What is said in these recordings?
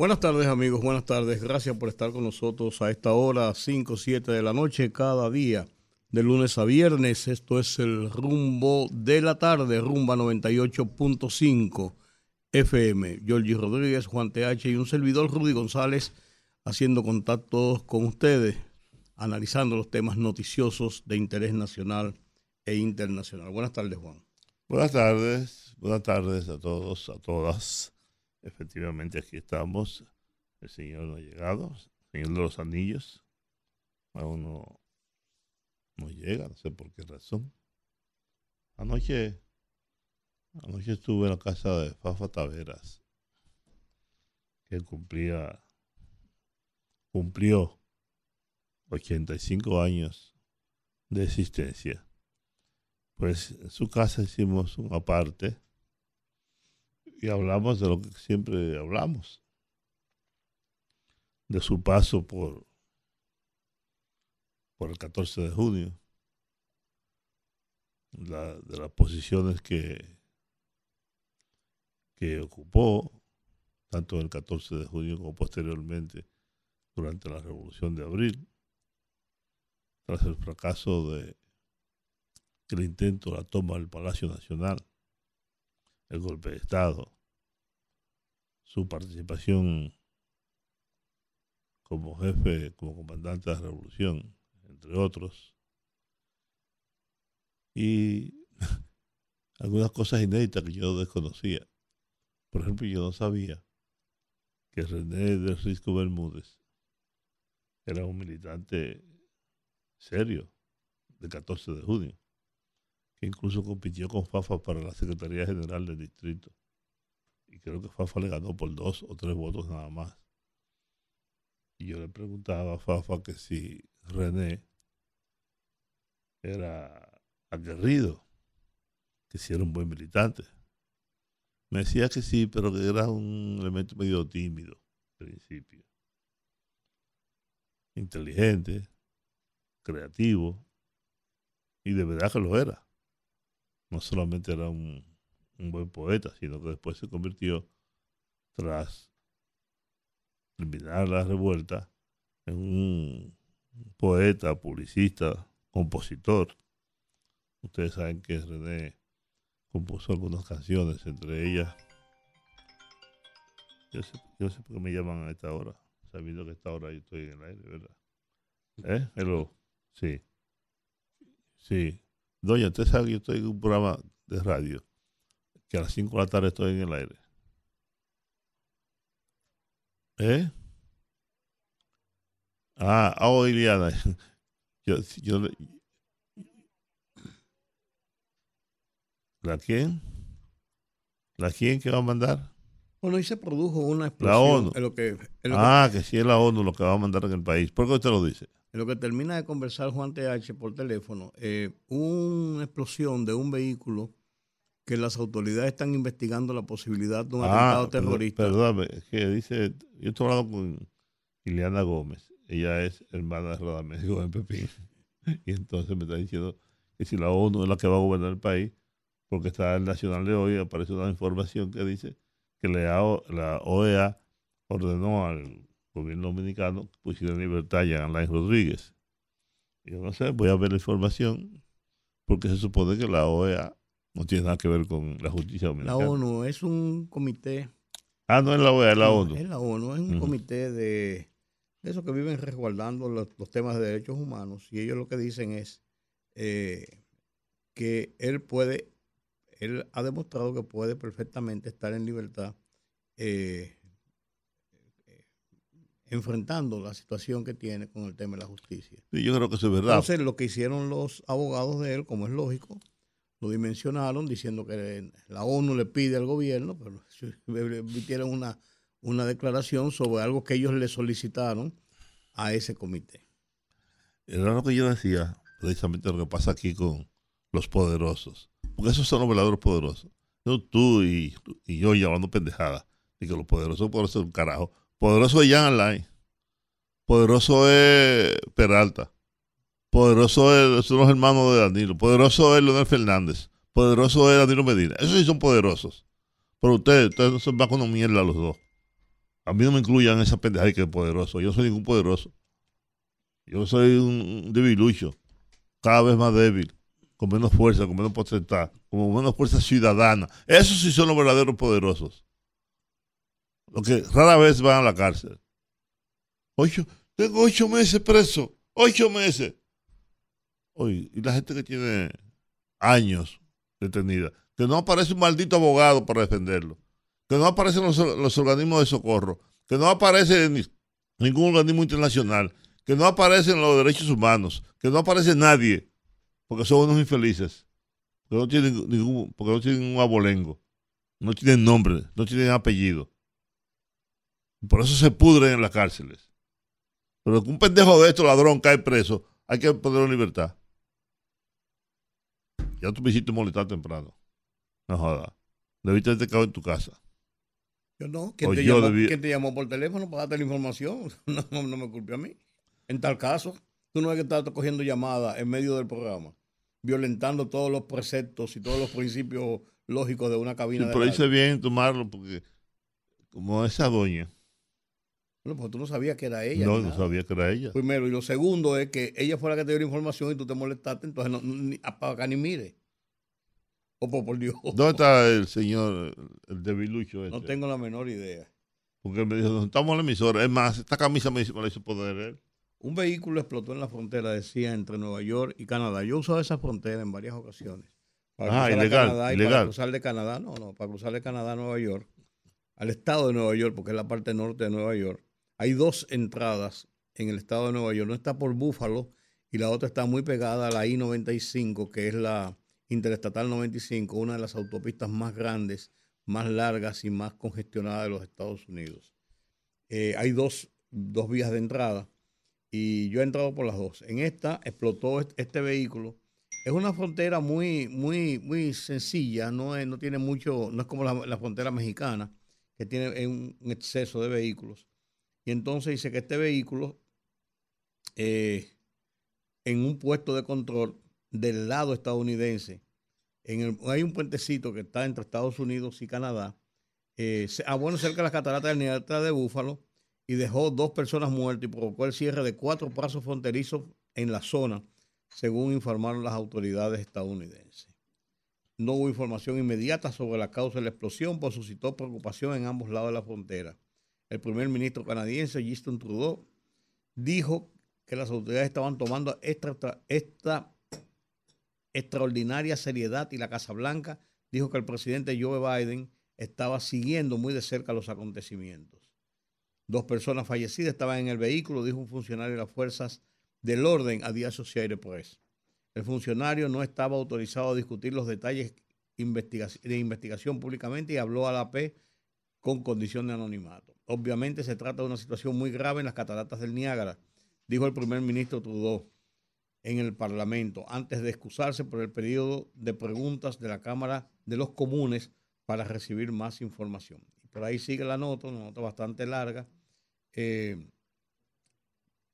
Buenas tardes amigos, buenas tardes. Gracias por estar con nosotros a esta hora, 5, 7 de la noche, cada día, de lunes a viernes. Esto es el rumbo de la tarde, rumba 98.5 FM. Georgie Rodríguez, Juan TH y un servidor, Rudy González, haciendo contactos con ustedes, analizando los temas noticiosos de interés nacional e internacional. Buenas tardes, Juan. Buenas tardes, buenas tardes a todos, a todas. Efectivamente, aquí estamos. El Señor no ha llegado. El Señor de los Anillos. Aún no, no llega, no sé por qué razón. Anoche, anoche estuve en la casa de Fafa Taveras, que cumplía, cumplió 85 años de existencia. Pues en su casa hicimos una parte y hablamos de lo que siempre hablamos, de su paso por, por el 14 de junio, de las posiciones que, que ocupó, tanto el 14 de junio como posteriormente durante la Revolución de Abril, tras el fracaso de el intento de la toma del Palacio Nacional el golpe de Estado, su participación como jefe, como comandante de la revolución, entre otros, y algunas cosas inéditas que yo desconocía. Por ejemplo, yo no sabía que René de Risco Bermúdez era un militante serio del 14 de junio que incluso compitió con Fafa para la Secretaría General del Distrito. Y creo que Fafa le ganó por dos o tres votos nada más. Y yo le preguntaba a Fafa que si René era aguerrido, que si era un buen militante. Me decía que sí, pero que era un elemento medio tímido, al principio. Inteligente, creativo, y de verdad que lo era no solamente era un, buen poeta, sino que después se convirtió, tras terminar la revuelta, en un poeta, publicista, compositor. Ustedes saben que René compuso algunas canciones, entre ellas. Yo sé, yo sé por qué me llaman a esta hora, sabiendo que a esta hora yo estoy en el aire, ¿verdad? ¿Eh? Hello. Sí. Sí. Doña, usted sabe que yo estoy en un programa de radio, que a las 5 de la tarde estoy en el aire. ¿Eh? Ah, oh, Iliana. Yo, yo, ¿La quién? ¿La quién que va a mandar? Bueno, y se produjo una explosión. La ONU. ah, que... que sí es la ONU lo que va a mandar en el país. ¿Por qué usted lo dice? En lo que termina de conversar Juan TH por teléfono, eh, una explosión de un vehículo que las autoridades están investigando la posibilidad de un ah, atentado terrorista. Perdóname, es que dice, yo estoy hablando con Ileana Gómez, ella es hermana de Radamés Gómez Pepín, y entonces me está diciendo que si la ONU es la que va a gobernar el país, porque está el Nacional de hoy, aparece una información que dice que la OEA ordenó al gobierno dominicano pusieron en libertad a Alain Rodríguez. Yo no sé, voy a ver la información, porque se supone que la OEA no tiene nada que ver con la justicia dominicana. La ONU es un comité. Ah, no es la OEA, es la ONU. Es la ONU, es un comité de, de esos que viven resguardando los, temas de derechos humanos. Y ellos lo que dicen es eh, que él puede, él ha demostrado que puede perfectamente estar en libertad. Eh, enfrentando la situación que tiene con el tema de la justicia. Sí, yo creo que eso es verdad. Entonces, lo que hicieron los abogados de él, como es lógico, lo dimensionaron diciendo que la ONU le pide al gobierno, pero emitieron una, una declaración sobre algo que ellos le solicitaron a ese comité. Era lo que yo decía, precisamente lo que pasa aquí con los poderosos. Porque esos son los verdaderos poderosos. No tú y, y yo llevando pendejadas. Y que los poderosos, por eso un carajo. Poderoso es Jan Alain. Poderoso es Peralta. Poderoso es, son los hermanos de Danilo. Poderoso es Leonel Fernández. Poderoso es Danilo Medina. Esos sí son poderosos. Pero ustedes, ustedes no son más con mierda los dos. A mí no me incluyan esa pendeja que es poderoso. Yo no soy ningún poderoso. Yo soy un, debilucho. Cada vez más débil. Con menos fuerza, con menos potestad. Con menos fuerza ciudadana. Esos sí son los verdaderos poderosos. Los que rara vez van a la cárcel. Ocho, tengo ocho meses preso. Ocho meses. Oye, y la gente que tiene años detenida. Que no aparece un maldito abogado para defenderlo que no aparecen los, organismos de socorro, que no aparece ningún organismo internacional, que no aparecen los derechos humanos, que no aparece nadie, porque son unos infelices, que no tienen ningún, porque no tienen un abolengo, no tienen nombre, no tienen apellido. Por eso se pudren en las cárceles. Pero que un pendejo de estos ladrón cae preso, hay que ponerlo en libertad. Ya tú me hiciste molestar temprano. No jodas. Debiste haberte quedado en tu casa. Yo no. ¿Quién, te, llamó, te, llamó, por teléfono para darte la información? No, no, me culpe a mí. En tal caso, tú no es que estás cogiendo llamadas en medio del programa, violentando todos los preceptos y todos los principios lógicos de una cabina. Sí, pero hice bien tomarlo porque, como esa doña. Bueno, porque tú no sabías que era ella. No, no sabía que era ella. Primero. Y lo segundo es que ella fue la que te dio la información y tú te molestaste, entonces no, ni, acá ni mire. Oh, por Dios. ¿Dónde está el señor, el debilucho? Este? No tengo la menor idea. Porque él me dijo, estamos en la emisora. Es más, esta camisa me, la hizo poder él. Un vehículo explotó en la frontera, decía, entre Nueva York y Canadá. Yo he usado esa frontera en varias ocasiones. Para ah, ilegal, Para cruzar de Canadá, no, no, para cruzar de Canadá a Nueva York, al estado de Nueva York, porque es la parte norte de Nueva York. Hay dos entradas en el estado de Nueva York. No está por Búfalo y la otra está muy pegada a la I-95, que es la, Interestatal 95, una de las autopistas más grandes, más largas y más congestionadas de los Estados Unidos. Eh, hay dos, vías de entrada y yo he entrado por las dos. En esta explotó este, vehículo. Es una frontera muy, muy, muy sencilla, no, no tiene mucho, no es como la, frontera mexicana, que tiene un, exceso de vehículos. Y entonces dice que este vehículo, eh, en un puesto de control, del lado estadounidense. En hay un puentecito que está entre Estados Unidos y Canadá. Eh, ah, bueno, cerca de las cataratas del Niágara de Búfalo y dejó dos personas muertas y provocó el cierre de cuatro pasos fronterizos en la zona, según informaron las autoridades estadounidenses. No hubo información inmediata sobre la causa de la explosión, pero suscitó preocupación en ambos lados de la frontera. El primer ministro canadiense, Justin Trudeau, dijo que las autoridades estaban tomando esta, extraordinaria seriedad y la Casa Blanca dijo que el presidente Joe Biden estaba siguiendo muy de cerca los acontecimientos. Dos personas fallecidas estaban en el vehículo, dijo un funcionario de las fuerzas del orden a The Associated Press. El funcionario no estaba autorizado a discutir los detalles de investigación públicamente y habló a la P con condición de anonimato. Obviamente se trata de una situación muy grave en las cataratas del Niágara, dijo el primer ministro Trudeau en el Parlamento antes de excusarse por el periodo de preguntas de la Cámara de los Comunes para recibir más información. Por ahí sigue la nota, una nota bastante larga, eh,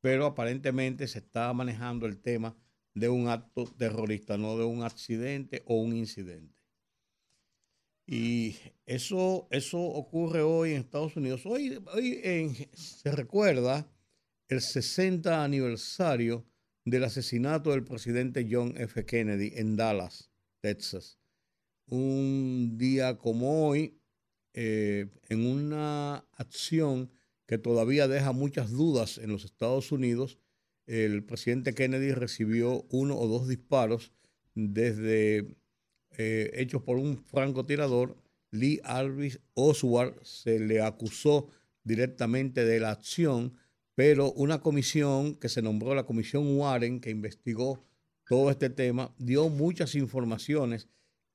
pero aparentemente se está manejando el tema de un acto terrorista, no de un accidente o un incidente. Y eso, eso ocurre hoy en Estados Unidos. Hoy, hoy se recuerda el 60 aniversario del asesinato del presidente John F. Kennedy en Dallas, Texas. Un día como hoy, eh, en una acción que todavía deja muchas dudas en los Estados Unidos, el presidente Kennedy recibió uno o dos disparos desde eh, hechos por un francotirador. Lee Alvis Oswald se le acusó directamente de la acción pero una comisión que se nombró la Comisión Warren, que investigó todo este tema, dio muchas informaciones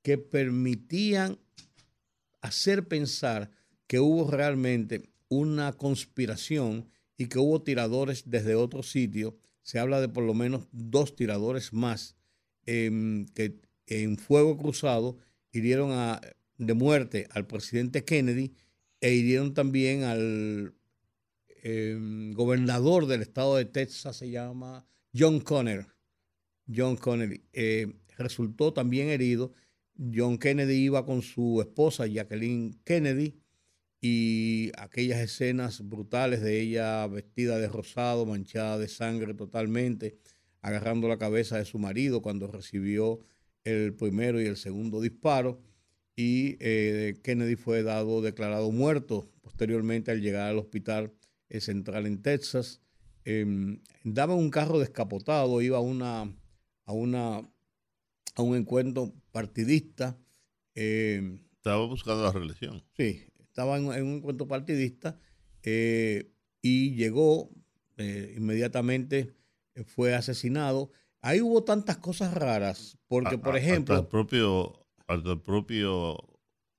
que permitían hacer pensar que hubo realmente una conspiración y que hubo tiradores desde otro sitio. Se habla de por lo menos dos tiradores más em, que en fuego cruzado hirieron a, de muerte al presidente Kennedy e hirieron también al em, gobernador del estado de Texas, se llama John Conner. John Kennedy eh, resultó también herido. John Kennedy iba con su esposa Jacqueline Kennedy y aquellas escenas brutales de ella vestida de rosado, manchada de sangre totalmente, agarrando la cabeza de su marido cuando recibió el primero y el segundo disparo. Y eh, Kennedy fue dado, declarado muerto posteriormente al llegar al hospital eh, central en Texas. Eh, daba un carro descapotado, iba a una, a una, a un encuentro partidista. Eh, Estaba buscando la reelección. Sí, estaba en, un encuentro partidista eh, y llegó inmediatamente, fue asesinado. Ahí hubo tantas cosas raras, porque, por ejemplo... Hasta el propio, hasta el propio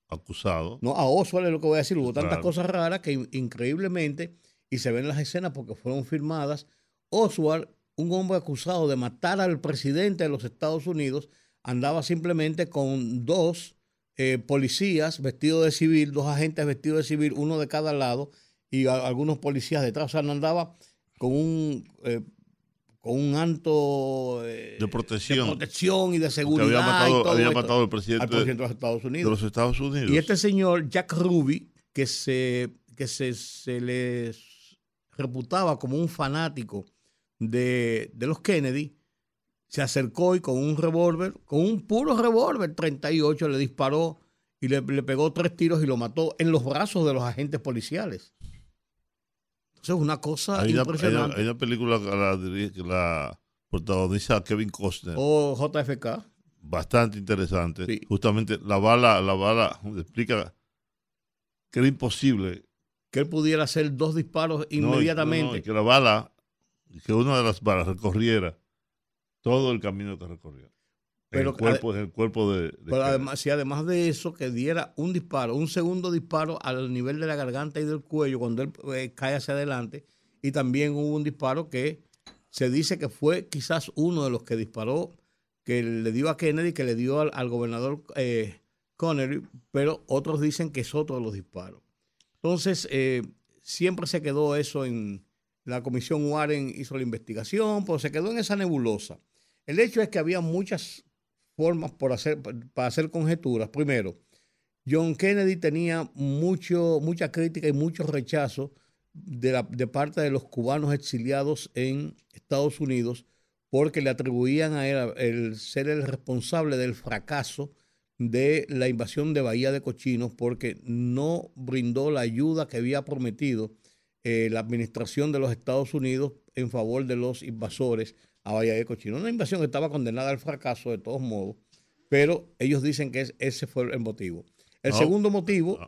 acusado. No, a Oswald es lo que voy a decir, hubo tantas cosas raras que increíblemente, y se ven las escenas porque fueron filmadas, Oswald, un hombre acusado de matar al presidente de los Estados Unidos, andaba simplemente con dos eh, policías vestidos de civil, dos agentes vestidos de civil, uno de cada lado, y algunos policías detrás. O sea, no andaba con un, eh, con un anto eh, de, protección. de protección y de seguridad. Había matado, al presidente, de, los Estados Unidos. de los Estados Unidos. Y este señor, Jack Ruby, que se, que se, se le reputaba como un fanático de, de los Kennedy, se acercó y con un revólver, con un puro revólver 38, le disparó y le, pegó tres tiros y lo mató en los brazos de los agentes policiales. Entonces, una cosa impresionante. Hay una, película que la, protagoniza Kevin Costner. O JFK. Bastante interesante. Justamente la bala, la bala explica que era imposible. Que él pudiera hacer dos disparos inmediatamente. que la bala, que una de las balas recorriera todo el camino que recorrió. Pero, el cuerpo, el cuerpo de... pero además, si además de eso, que diera un disparo, un segundo disparo al nivel de la garganta y del cuello cuando él eh, cae hacia adelante. Y también hubo un disparo que se dice que fue quizás uno de los que disparó, que le dio a Kennedy, que le dio al, gobernador eh, Connery, pero otros dicen que es otro de los disparos. Entonces, eh, siempre se quedó eso en... La comisión Warren hizo la investigación, pero se quedó en esa nebulosa. El hecho es que había muchas formas por hacer, para hacer conjeturas. Primero, John Kennedy tenía mucho, mucha crítica y mucho rechazo de, la, de parte de los cubanos exiliados en Estados Unidos porque le atribuían a él el ser el responsable del fracaso de la invasión de Bahía de Cochinos porque no brindó la ayuda que había prometido eh, la administración de los Estados Unidos en favor de los invasores a Bahía de Cochino. Una invasión que estaba condenada al fracaso de todos modos, pero ellos dicen que ese fue el motivo. El segundo motivo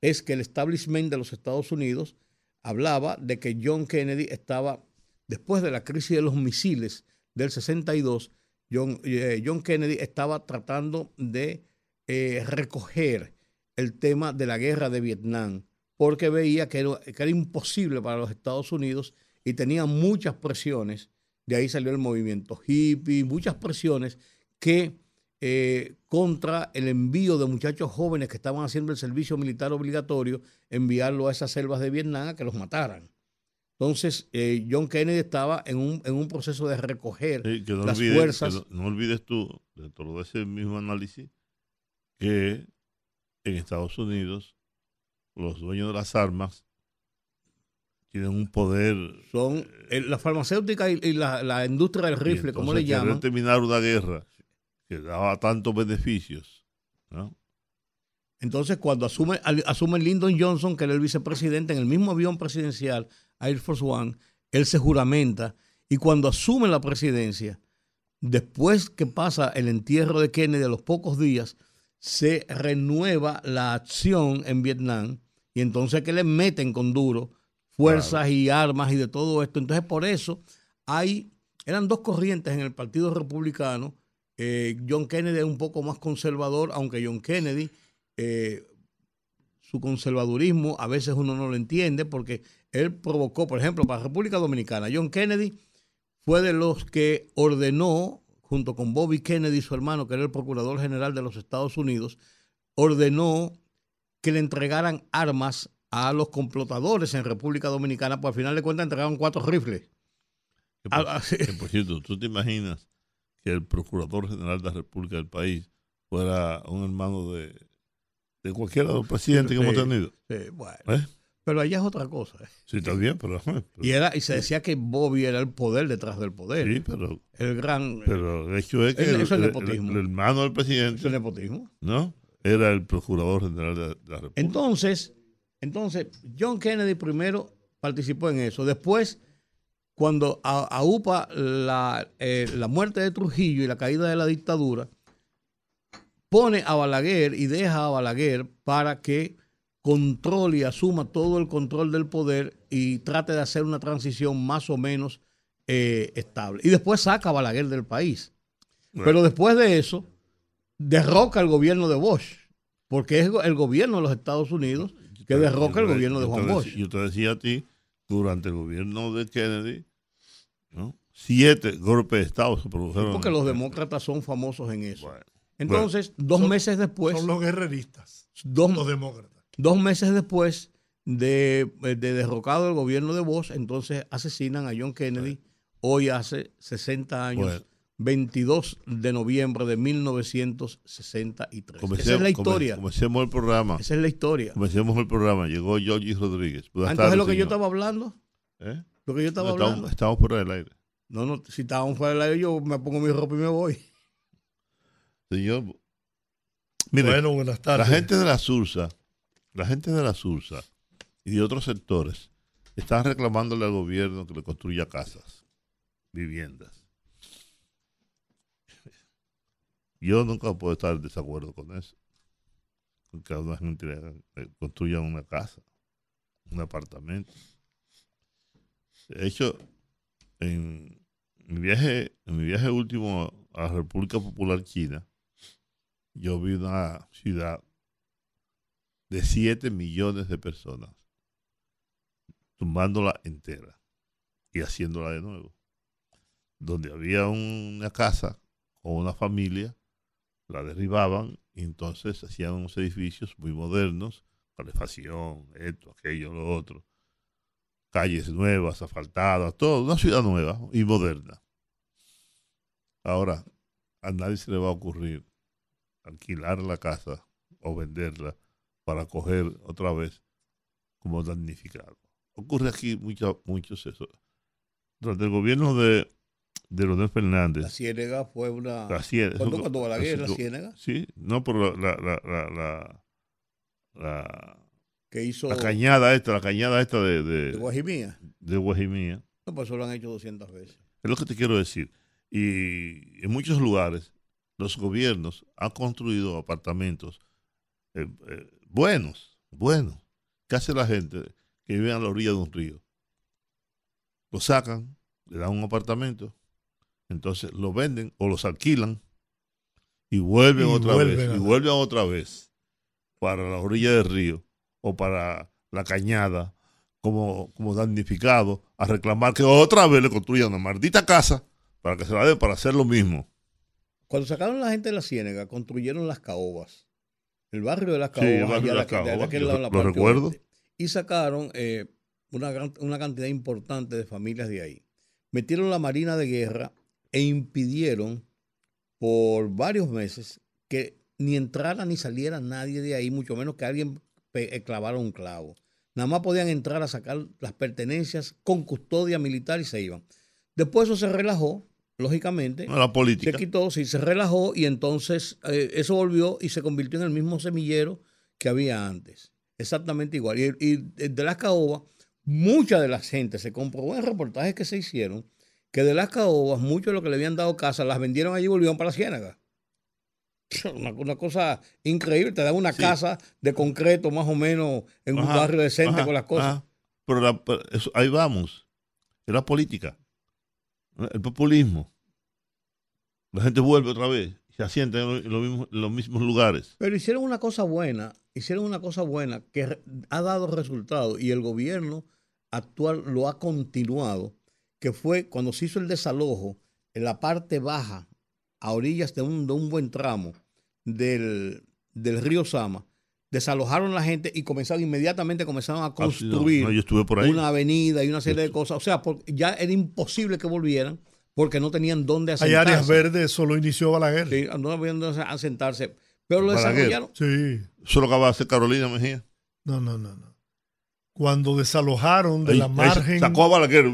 es que el establishment de los Estados Unidos hablaba de que John Kennedy estaba, después de la crisis de los misiles del 62, John, eh, John Kennedy estaba tratando de eh, recoger el tema de la guerra de Vietnam, porque veía que era, que era imposible para los Estados Unidos y tenía muchas presiones de ahí salió el movimiento hippie, muchas presiones que eh, contra el envío de muchachos jóvenes que estaban haciendo el servicio militar obligatorio, enviarlo a esas selvas de Vietnam a que los mataran. Entonces, eh, John Kennedy estaba en un, en un proceso de recoger las fuerzas. no, olvides tú, de todo ese mismo análisis, que en Estados Unidos los dueños de las armas tienen un poder. Son eh, la farmacéutica y, la, industria del rifle, como le llaman. terminar una guerra que daba tantos beneficios. Entonces, cuando asume, asume Lyndon Johnson, que era el vicepresidente, en el mismo avión presidencial, Air Force One, él se juramenta. Y cuando asume la presidencia, después que pasa el entierro de Kennedy a los pocos días, se renueva la acción en Vietnam. Y entonces que le meten con duro fuerzas y armas y de todo esto. Entonces, por eso hay, eran dos corrientes en el Partido Republicano. Eh, John Kennedy es un poco más conservador, aunque John Kennedy, eh, su conservadurismo, a veces uno no lo entiende porque él provocó, por ejemplo, para República Dominicana, John Kennedy fue de los que ordenó, junto con Bobby Kennedy, su hermano, que era el Procurador General de los Estados Unidos, ordenó que le entregaran armas a los complotadores en República Dominicana, pues al final de cuentas entregaron cuatro rifles. por, ah, por cierto, ¿tú te imaginas que el Procurador General de la República del país fuera un hermano de, de cualquiera de los presidentes que hemos tenido? Sí, bueno. ¿Eh? Pero allá es otra cosa. ¿eh? Sí, está bien, pero, y, era, y se decía que Bobby era el poder detrás del poder. Sí, pero. El gran. Pero el hecho es que el, el, hermano del presidente. ¿Es el nepotismo? ¿No? Era el procurador general de, la República. Entonces, entonces, John Kennedy primero participó en eso. Después, cuando a, UPA la, eh, la muerte de Trujillo y la caída de la dictadura, pone a Balaguer y deja a Balaguer para que controle y asuma todo el control del poder y trate de hacer una transición más o menos eh, estable. Y después saca a Balaguer del país. Pero después de eso, derroca el gobierno de Bosch, porque es el gobierno de los Estados Unidos que derroca el gobierno de Juan Bosch. Yo te decía a ti, durante el gobierno de Kennedy, siete golpes de Estado se produjeron. porque los demócratas son famosos en eso. Entonces, dos meses después... Son los guerreristas, dos, los demócratas. Dos meses después de, derrocado el gobierno de Bosch, entonces asesinan a John Kennedy, hoy hace 60 años. 22 de noviembre de 1963. Esa es la historia. Comencemos el programa. Esa es la historia. Comencemos el programa. Llegó Georgie Rodríguez. Antes de lo que yo estaba hablando. ¿Eh? Lo que yo estaba hablando. Estamos, fuera del aire. No, no, si estábamos fuera del aire, yo me pongo mi ropa y me voy. Señor. Mire, bueno, buenas tardes. La gente de la Sursa la gente de la Sursa y de otros sectores están reclamándole al gobierno que le construya casas, viviendas. Yo nunca puedo estar en desacuerdo con eso. Que una gente le construyan una casa, un apartamento. De hecho, en mi viaje, en mi viaje último a la República Popular China, yo vi una ciudad de 7 millones de personas, tumbándola entera y haciéndola de nuevo. Donde había una casa o una familia, la derribaban y entonces hacían unos edificios muy modernos, calefacción, esto, aquello, lo otro, calles nuevas, asfaltadas, todo, una ciudad nueva y moderna. Ahora, a nadie se le va a ocurrir alquilar la casa o venderla para coger otra vez como damnificado. Ocurre aquí mucho, muchos eso. Durante el gobierno de, de Leonel Fernández. La Ciénega fue una. La Ciénega. ¿Cuándo, cuando la guerra, la Ciénega? Sí, no, pero la. la, la, la, que hizo. La cañada esta, la cañada esta de. De, de Guajimía. De Guajimía. No, pues eso lo han hecho 200 veces. Es lo que te quiero decir. Y en muchos lugares, los gobiernos han construido apartamentos eh, eh, buenos, buenos. ¿Qué hace la gente que vive a la orilla de un río? Lo sacan, le dan un apartamento, entonces lo venden o los alquilan y vuelven otra vez, y vuelven otra vez para la orilla del río o para la cañada como, como damnificado a reclamar que otra vez le construyan una maldita casa para que se la den para hacer lo mismo. Cuando sacaron la gente de la ciénaga, construyeron las caobas el barrio de las Caobas, sí, lo recuerdo. y sacaron eh, una, una cantidad importante de familias de ahí. Metieron la Marina de Guerra e impidieron por varios meses que ni entrara ni saliera nadie de ahí, mucho menos que alguien eh, clavara un clavo. Nada más podían entrar a sacar las pertenencias con custodia militar y se iban. Después eso se relajó lógicamente, la política. se quitó, sí, se relajó y entonces eh, eso volvió y se convirtió en el mismo semillero que había antes. Exactamente igual. Y, de las caobas, mucha de la gente se comprobó en reportajes que se hicieron que de las caobas, muchos de los que le habían dado casa, las vendieron allí y volvieron para la ciénaga. Una, cosa increíble, te dan una casa de concreto más o menos en un barrio decente con las cosas. Pero, ahí vamos, es la política. El populismo. La gente vuelve otra vez, se asienta en los mismos, lugares. Pero hicieron una cosa buena hicieron una cosa buena que ha dado resultados y el gobierno actual lo ha continuado, que fue cuando se hizo el desalojo en la parte baja, a orillas de un, buen tramo del, río Sama, desalojaron a la gente y comenzaron inmediatamente comenzaron a ah, construir una avenida y una serie de cosas. O sea, ya era imposible que volvieran porque no tenían dónde asentarse. Hay áreas verdes, solo inició Balaguer. Sí, no habían dónde asentarse. Pero lo desarrollaron. Sí. Eso lo acaba de hacer Carolina Mejía. No, no, no, no. Cuando desalojaron de la margen. Sacó a Balaguer.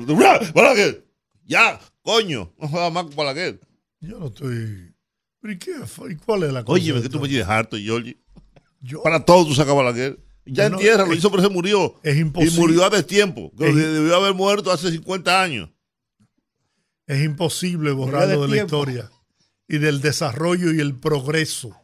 ¡Balaguer! ¡Ya! ¡Coño! No juega más con Balaguer. Yo no estoy. ¿Y, qué? ¿Y cuál es la cosa? Oye, que tú me dices harto, Giorgi. Yo, Para todos tú sacabas Balaguer. Ya en tierra, lo hizo, pero se murió. Es imposible. Y murió a destiempo. debió haber muerto hace 50 años. Es imposible borrarlo de, la historia y del desarrollo y el progreso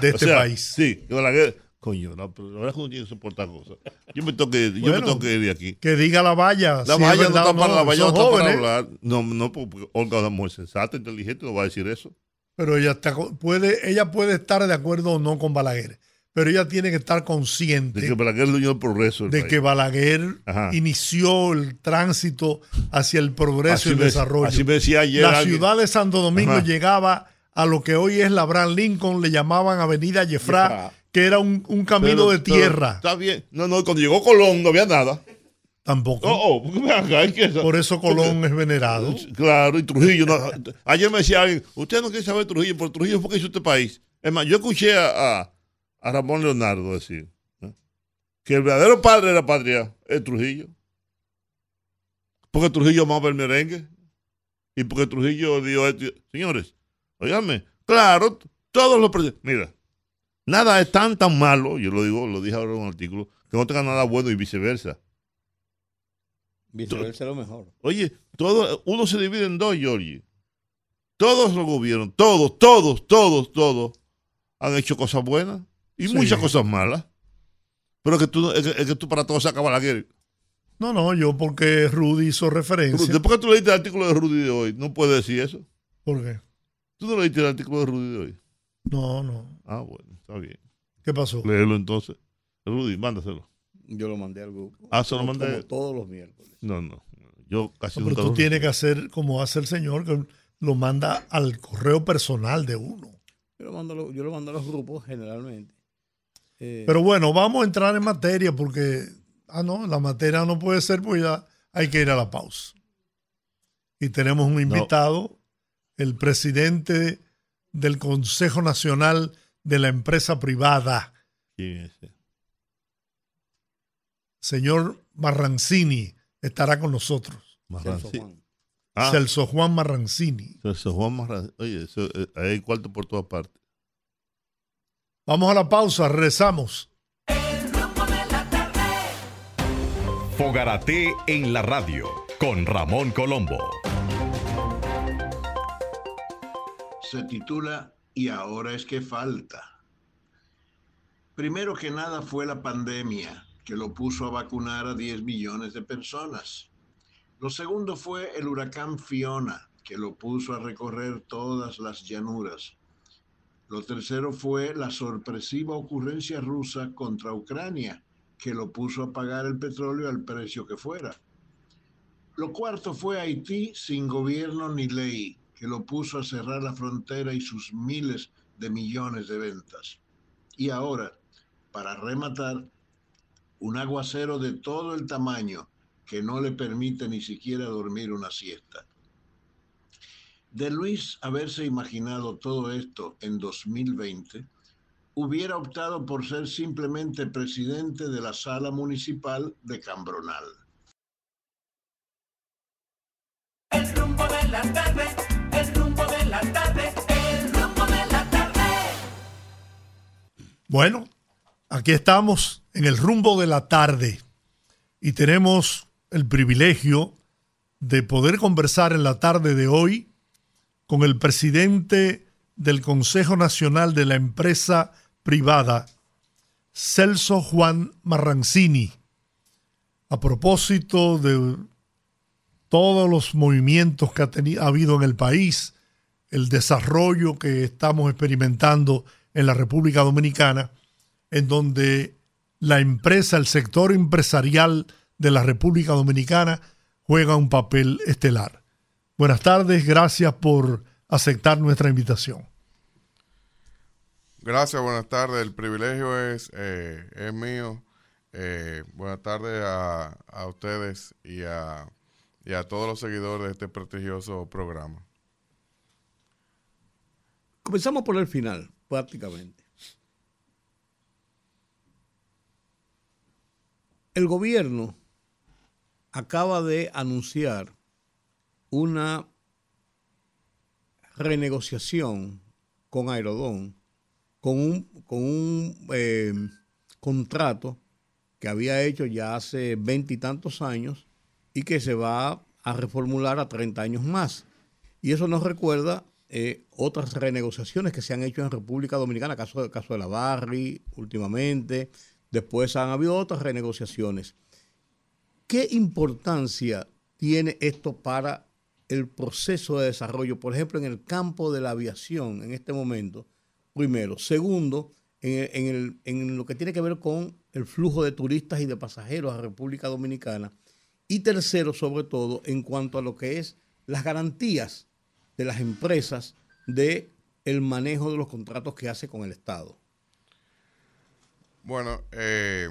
de este país. Sí, Balaguer. Coño, no, la uno tiene que soportar cosas. Yo me tengo que, yo me tengo que ir de aquí. Que diga la valla. La valla no está para, la valla no está para hablar. No, no, porque Olga es muy sensata, inteligente, no va a decir eso. Pero ella, está, puede, ella puede estar de acuerdo o no con Balaguer. Pero ella tiene que estar consciente de que Balaguer es el progreso. De que Balaguer inició el tránsito hacia el progreso y el desarrollo. Así me decía ayer. La ciudad de Santo Domingo llegaba a lo que hoy es la Abraham Lincoln, le llamaban Avenida Jefra que era un, camino de tierra. está bien. No, no, cuando llegó Colón no había nada. Tampoco. Oh, oh, Por eso Colón es venerado. Claro, y Trujillo. ayer me decía alguien, usted no quiere saber Trujillo, por Trujillo fue que hizo este país. Es más, yo escuché a, a, Ramón Leonardo decir que el verdadero padre de la patria es Trujillo. Porque Trujillo amaba el merengue. Y porque Trujillo dio esto. Señores, oiganme, claro, todos los Mira, Nada es tan tan malo, yo lo digo, lo dije ahora en un artículo, que no tenga nada bueno y viceversa. Viceversa es lo mejor. Oye, todo, uno se divide en dos, Georgie. Todos los gobiernos, todos, todos, todos, todos han hecho cosas buenas y muchas cosas malas. Pero que tú, es que, tú para todos sacas la guerra. No, no, yo porque Rudy hizo referencia. Después que tú leíste el artículo de Rudy de hoy, no puedes decir eso. ¿Por qué? ¿Tú no leíste el artículo de Rudy de hoy? No, no. Ah, bueno. Está bien. ¿Qué pasó? Léelo entonces. Rudy, mándaselo. Yo lo mandé al grupo. Ah, se lo mandé. Como todos los miércoles. No, no. Yo casi no, Pero tú tienes que hacer como hace el señor, que lo manda al correo personal de uno. Yo lo mando, yo lo mando a los grupos generalmente. Eh, Pero bueno, vamos a entrar en materia porque, ah, no, la materia no puede ser, pues ya hay que ir a la pausa. Y tenemos un invitado, el presidente del Consejo Nacional de la empresa privada. Señor Marrancini estará con nosotros. Marrancini. Ah. Celso Juan Marrancini. Celso Juan Marrancini. Oye, eso, eh, hay cuarto por todas partes. Vamos a la pausa, regresamos. Fogarate en la radio con Ramón Colombo. Se titula y ahora es que falta. Primero que nada fue la pandemia, que lo puso a vacunar a 10 millones de personas. Lo segundo fue el huracán Fiona, que lo puso a recorrer todas las llanuras. Lo tercero fue la sorpresiva ocurrencia rusa contra Ucrania, que lo puso a pagar el petróleo al precio que fuera. Lo cuarto fue Haití sin gobierno ni ley, que lo puso a cerrar la frontera y sus miles de millones de ventas. Y ahora, para rematar, un aguacero de todo el tamaño que no le permite ni siquiera dormir una siesta. De Luis haberse imaginado todo esto en 2020, hubiera optado por ser simplemente presidente de la sala municipal de Cambronal. El rumbo de la tarde rumbo de la tarde, el rumbo de la tarde. Bueno, aquí estamos en el rumbo de la tarde y tenemos el privilegio de poder conversar en la tarde de hoy con el presidente del Consejo Nacional de la Empresa Privada, Celso Juan Marrancini, a propósito de todos los movimientos que ha, habido en el país, el desarrollo que estamos experimentando en la República Dominicana, en donde la empresa, el sector empresarial de la República Dominicana juega un papel estelar. Buenas tardes, gracias por aceptar nuestra invitación. Gracias, buenas tardes. El privilegio es, eh, es mío. Eh, buenas tardes a, a ustedes y a, y a todos los seguidores de este prestigioso programa. Comenzamos por el final, prácticamente. El gobierno acaba de anunciar una renegociación con Aerodón, con un, con un eh, contrato que había hecho ya hace veintitantos años y que se va a reformular a 30 años más. Y eso nos recuerda eh, otras renegociaciones que se han hecho en República Dominicana, caso, caso de la Barri últimamente, después han habido otras renegociaciones. ¿Qué importancia tiene esto para el proceso de desarrollo, por ejemplo, en el campo de la aviación en este momento? Primero. Segundo, en, en lo que tiene que ver con el flujo de turistas y de pasajeros a República Dominicana. Y tercero, sobre todo, en cuanto a lo que es las garantías de las empresas de el manejo de los contratos que hace con el Estado. Bueno, eh,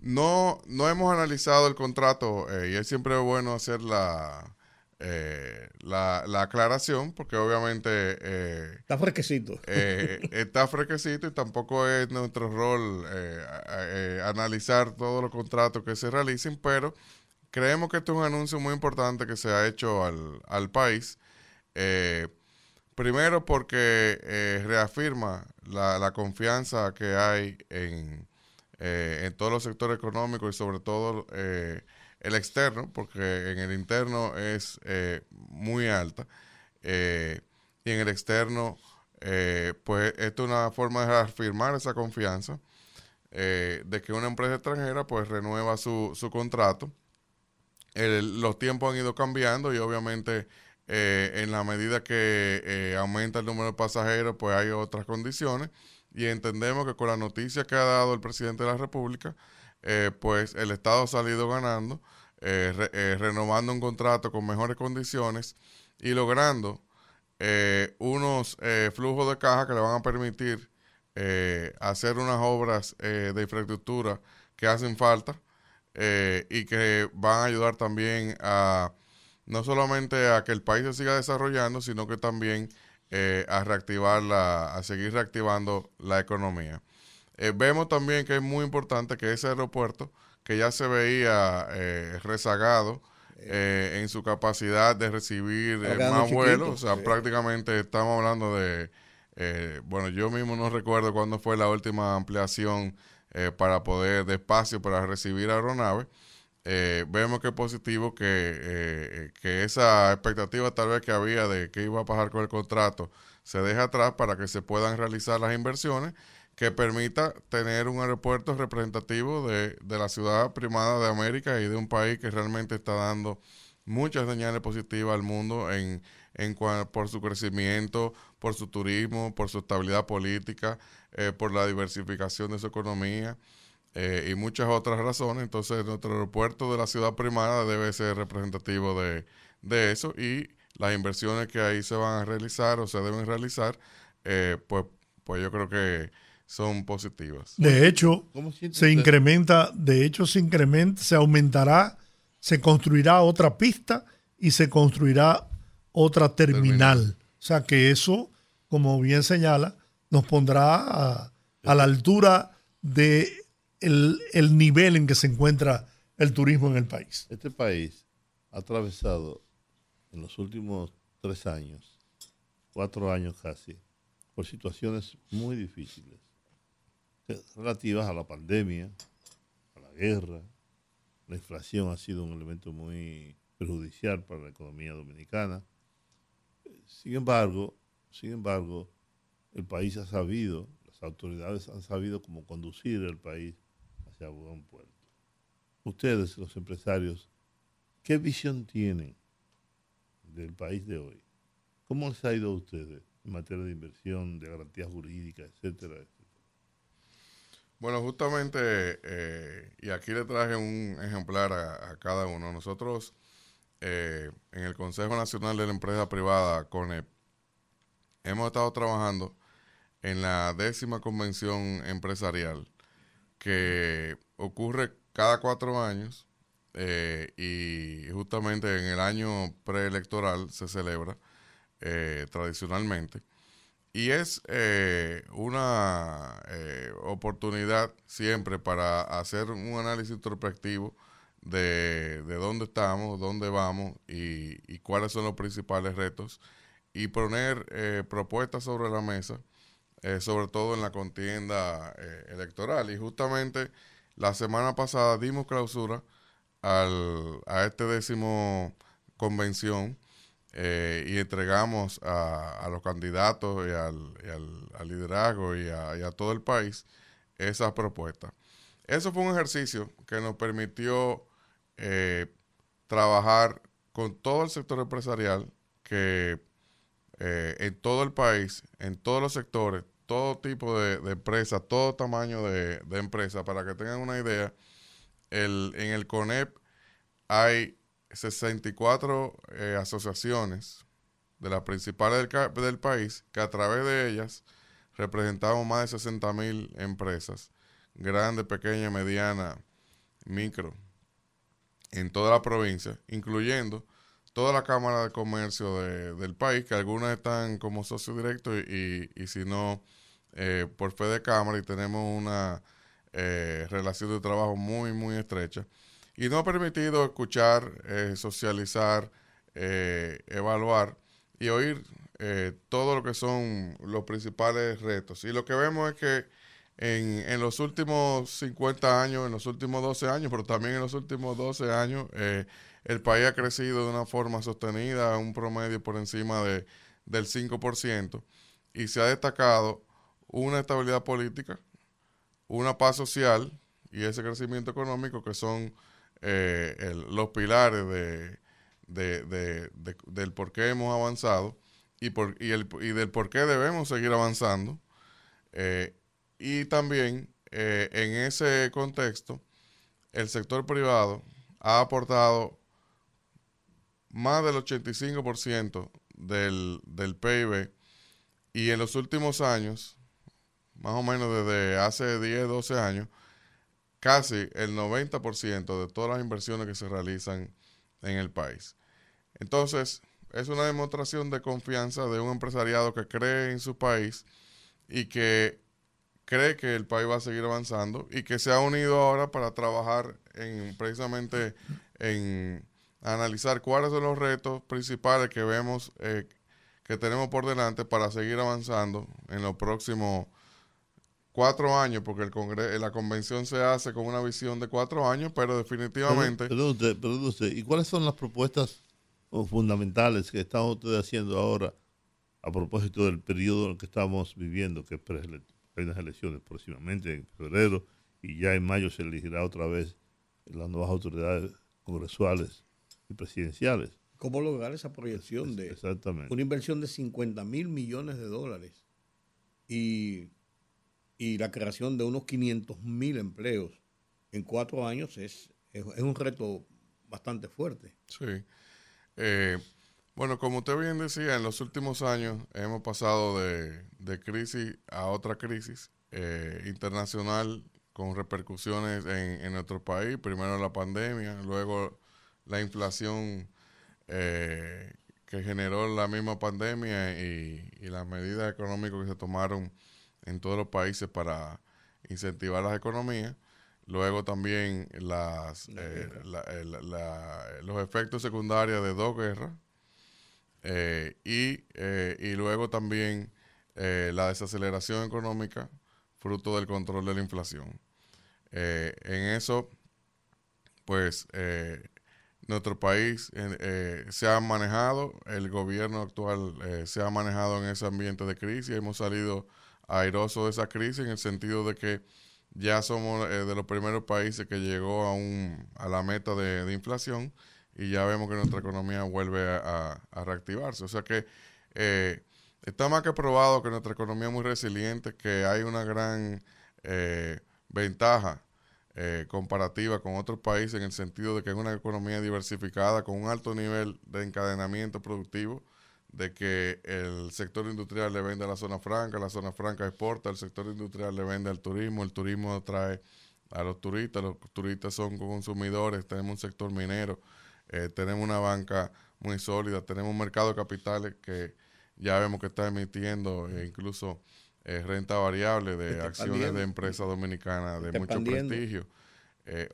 no, no hemos analizado el contrato eh, y es siempre bueno hacer la, eh, la, la aclaración porque obviamente eh, Está fresquecito. eh, está fresquecito y tampoco es nuestro rol eh, analizar todos los contratos que se realicen, pero creemos que esto es un anuncio muy importante que se ha hecho al, al país. Primero porque reafirma la, la confianza que hay en, en todos los sectores económicos y sobre todo eh, el externo, porque en el interno es eh, muy alta eh, y en el externo, eh, pues esto es una forma de reafirmar esa confianza de que una empresa extranjera pues renueva su, su contrato. Los tiempos han ido cambiando y obviamente en la medida que aumenta el número de pasajeros, pues hay otras condiciones y entendemos que con la noticia que ha dado el presidente de la República, pues el Estado ha salido ganando, eh, re- eh, renovando un contrato con mejores condiciones y logrando eh, unos eh, flujos de caja que le van a permitir eh, hacer unas obras eh, de infraestructura que hacen falta y que van a ayudar también a no solamente a que el país se siga desarrollando, sino que también a reactivar la, a seguir reactivando la economía. Vemos también que es muy importante que ese aeropuerto, que ya se veía eh, rezagado eh, en su capacidad de recibir eh, más vuelos, o sea, sí. prácticamente estamos hablando de, eh, bueno, yo mismo no recuerdo cuándo fue la última ampliación eh, para poder, de espacio para recibir aeronaves. Eh, vemos que es positivo que, eh, que esa expectativa tal vez que había de qué iba a pasar con el contrato se deje atrás para que se puedan realizar las inversiones que permita tener un aeropuerto representativo de, de la ciudad primada de América y de un país que realmente está dando muchas señales positivas al mundo en, en por su crecimiento, por su turismo, por su estabilidad política, eh, por la diversificación de su economía eh, y muchas otras razones. Entonces, nuestro aeropuerto de la ciudad primada debe ser representativo de, de eso y las inversiones que ahí se van a realizar o se deben realizar, eh, pues, pues yo creo que son positivas. De hecho, ¿Cómo siente se incrementa, de hecho se incrementa, se aumentará, se construirá otra pista y se construirá otra terminal. O sea que eso, como bien señala, nos pondrá a, a la altura de el, el nivel en que se encuentra el turismo en el país. Este país ha atravesado en los últimos tres años, cuatro años casi, por situaciones muy difíciles relativas a la pandemia, a la guerra. La inflación ha sido un elemento muy perjudicial para la economía dominicana. Sin embargo, sin embargo, el país ha sabido, las autoridades han sabido cómo conducir el país hacia buen puerto. Ustedes, los empresarios, ¿qué visión tienen del país de hoy? ¿Cómo les ha ido a ustedes en materia de inversión, de garantías jurídicas, etcétera, etcétera? Bueno, justamente, eh, y aquí le traje un ejemplar a, cada uno. Nosotros, eh, en el Consejo Nacional de la Empresa Privada, CONEP, hemos estado trabajando en la décima convención empresarial que ocurre cada cuatro años eh, y justamente en el año preelectoral se celebra eh, tradicionalmente. Y es eh, una eh, oportunidad siempre para hacer un análisis introspectivo de, de dónde estamos, dónde vamos y, y cuáles son los principales retos y poner eh, propuestas sobre la mesa, eh, sobre todo en la contienda eh, electoral. Y justamente la semana pasada dimos clausura al, a este décimo convención eh, y entregamos a, los candidatos y al, al- liderazgo y a, todo el país esas propuestas. Eso fue un ejercicio que nos permitió eh, trabajar con todo el sector empresarial que eh, en todo el país, en todos los sectores, todo tipo de, empresas, todo tamaño de, de empresa, para que tengan una idea, el, en el CONEP hay 64 eh, asociaciones de las principales del, país que a través de ellas representamos más de 60 mil empresas, grandes, pequeñas, medianas, micro, en toda la provincia, incluyendo toda la Cámara de Comercio de- del país, que algunas están como socio directo y, y- y si no, eh, por fe de Cámara y tenemos una eh, relación de trabajo muy, muy estrecha. Y nos ha permitido escuchar, eh, socializar, eh, evaluar y oír eh, todo lo que son los principales retos. Y lo que vemos es que en, en los últimos 50 años, en los últimos 12 años, pero también en los últimos 12 años, el país ha crecido de una forma sostenida, un promedio por encima de, del 5%, y se ha destacado una estabilidad política, una paz social y ese crecimiento económico que son eh, los pilares de- del por qué hemos avanzado y, por, y, el, y del por qué debemos seguir avanzando. Eh, y también eh, en ese contexto, el sector privado ha aportado más del 85% del, del PIB y en los últimos años, más o menos desde hace 10, 12 años, casi el 90% de todas las inversiones que se realizan en el país. Entonces, es una demostración de confianza de un empresariado que cree en su país y que cree que el país va a seguir avanzando y que se ha unido ahora para trabajar en precisamente en analizar cuáles son los retos principales que vemos eh, que tenemos por delante para seguir avanzando en los próximos cuatro años, porque el congre la convención se hace con una visión de cuatro años, pero definitivamente... Perdón, usted, perdón usted, ¿y cuáles son las propuestas fundamentales que están ustedes haciendo ahora a propósito del periodo en el que estamos viviendo, que es hay unas elecciones próximamente en febrero y ya en mayo se elegirá otra vez las nuevas autoridades congresuales y presidenciales? ¿Cómo lograr esa proyección de Exactamente. una inversión de 50 mil millones de dólares y, y la creación de unos 500 mil empleos en cuatro años es, es, un reto bastante fuerte. Sí. Eh, bueno, como usted bien decía, en los últimos años hemos pasado de, de crisis a otra crisis eh, internacional con repercusiones en, en nuestro país. Primero la pandemia, luego la inflación eh, que generó la misma pandemia y, y las medidas económicas que se tomaron en todos los países para incentivar las economías. Luego también las, eh, la- eh, la- la- los efectos secundarios de dos guerras. eh, y, eh, y luego también la desaceleración económica fruto del control de la inflación. En eso, pues, nuestro país se ha manejado, el gobierno actual se ha manejado en ese ambiente de crisis, hemos salido airosos de esa crisis en el sentido de que ya somos eh, de los primeros países que llegó a, un, a la meta de, inflación y ya vemos que nuestra economía vuelve a reactivarse. O sea que eh, está más que probado que nuestra economía es muy resiliente, que hay una gran eh, ventaja eh, comparativa con otros países en el sentido de que es una economía diversificada con un alto nivel de encadenamiento productivo, de que el sector industrial le vende a la zona franca, la zona franca exporta, el sector industrial le vende al turismo, el turismo trae a los turistas, los turistas son consumidores, tenemos un sector minero, eh, tenemos una banca muy sólida, tenemos un mercado de capitales que ya vemos que está emitiendo eh, incluso eh, renta variable de Está acciones de empresas dominicanas de mucho prestigio.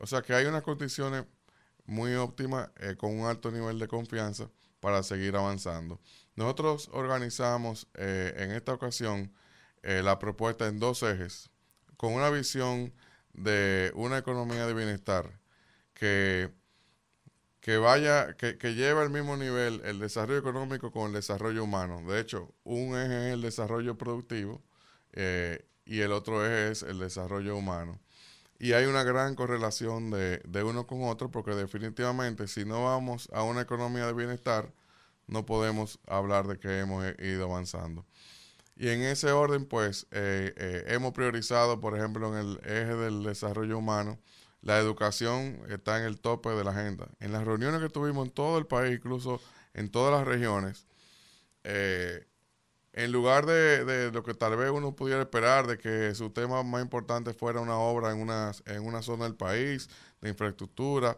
O sea que hay unas condiciones muy óptimas con un alto nivel de confianza para seguir avanzando. Nosotros organizamos eh, en esta ocasión eh, la propuesta en dos ejes, con una visión de una economía de bienestar que, que vaya, que, que lleve al mismo nivel el desarrollo económico con el desarrollo humano. De hecho, un eje es el desarrollo productivo eh, y el otro eje es el desarrollo humano. Y hay una gran correlación de, de uno con otro porque definitivamente si no vamos a una economía de bienestar, no podemos hablar de que hemos ido avanzando. Y en ese orden, pues, eh, eh, hemos priorizado, por ejemplo, en el eje del desarrollo humano, la educación está en el tope de la agenda. En las reuniones que tuvimos en todo el país, incluso en todas las regiones, eh, en lugar de, de lo que tal vez uno pudiera esperar, de que su tema más importante fuera una obra en una, en una zona del país, de infraestructura,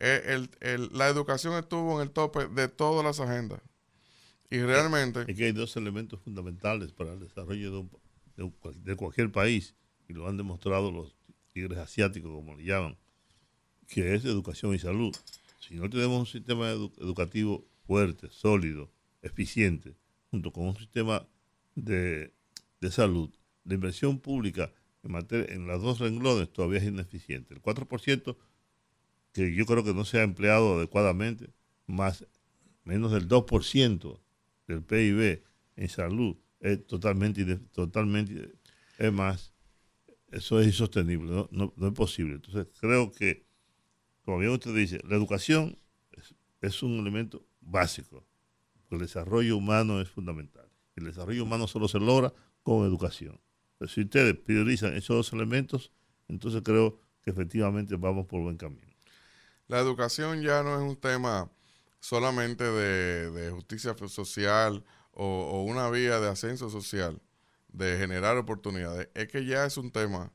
el- el- la educación estuvo en el tope de todas las agendas. Y realmente... Es que hay dos elementos fundamentales para el desarrollo de, un- de cualquier país, y lo han demostrado los tigres asiáticos, como le llaman, que es educación y salud. Si no tenemos un sistema edu- educativo fuerte, sólido, eficiente, junto con un sistema de, de salud, la inversión pública en, materia, las dos renglones todavía es ineficiente. El 4% que yo creo que no se ha empleado adecuadamente, más menos del 2% del PIB en salud es totalmente, totalmente es más, eso es insostenible, no, no, es posible. Entonces creo que, como bien usted dice, la educación es, un elemento básico, el desarrollo humano es fundamental. El desarrollo humano solo se logra con educación. Si ustedes priorizan esos dos elementos, entonces creo que efectivamente vamos por buen camino. La educación ya no es un tema solamente de, justicia social o, o una vía de ascenso social, de generar oportunidades. Es que ya es un tema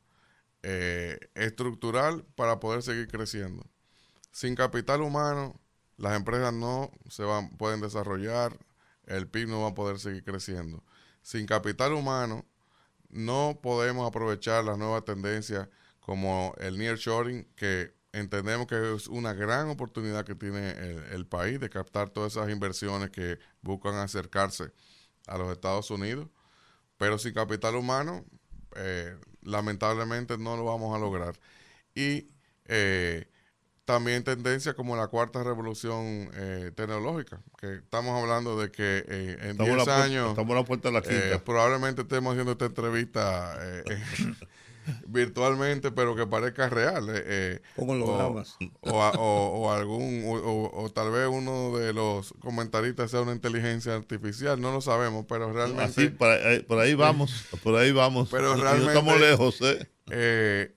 eh, estructural para poder seguir creciendo. Sin capital humano, las empresas no se van, pueden desarrollar, el PIB no va a poder seguir creciendo. Sin capital humano, no podemos aprovechar las nuevas tendencias como el nearshoring, que entendemos que es una gran oportunidad que tiene el, el país de captar todas esas inversiones que buscan acercarse a los Estados Unidos, pero sin capital humano, eh, lamentablemente no lo vamos a lograr. Y eh, también tendencias como la cuarta revolución eh, tecnológica, que estamos hablando de que eh, en Estamos a 10 la puerta- años estamos a la puerta de la eh, quinta. probablemente estemos haciendo esta entrevista virtualmente, pero que parezca real. eh, eh, Con o, o, a- o- o algún o, o- o tal vez uno de los comentaristas sea una inteligencia artificial, no lo sabemos, pero realmente Así, por ahí, por ahí vamos, por ahí vamos. Pero no realmente- estamos lejos, ¿eh? eh,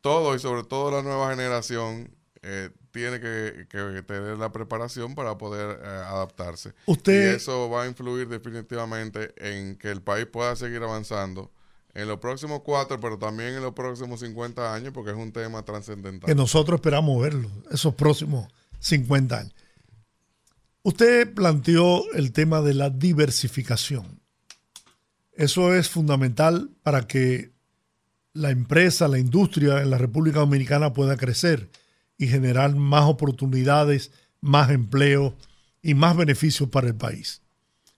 todo y sobre todo la nueva generación eh, tiene que, que tener la preparación para poder eh, adaptarse. Usted- Y eso va a influir definitivamente en que el país pueda seguir avanzando en los próximos cuatro, pero también en los próximos 50 años, porque es un tema trascendental. que nosotros esperamos verlo esos próximos 50 años. Usted planteó el tema de la diversificación. Eso es fundamental para que la empresa, la industria en la República Dominicana pueda crecer y generar más oportunidades, más empleo y más beneficios para el país.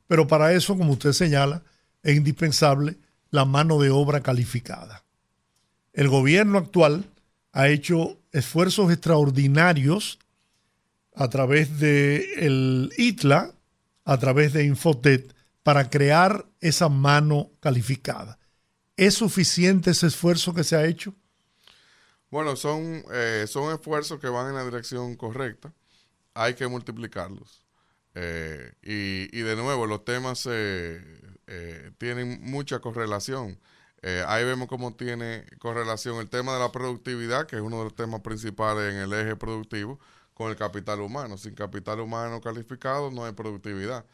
Pero para eso, como usted señala, es indispensable la mano de obra calificada. El gobierno actual ha hecho esfuerzos extraordinarios a través de el ITLA, a través de Infotet, para crear esa mano calificada. ¿Es suficiente ese esfuerzo que se ha hecho? Bueno, son, eh, son esfuerzos que van en la dirección correcta. Hay que multiplicarlos. Eh, y, y de nuevo, los temas eh, eh, tienen mucha correlación. Eh, ahí vemos cómo tiene correlación el tema de la productividad, que es uno de los temas principales en el eje productivo, con el capital humano. Sin capital humano calificado no hay productividad.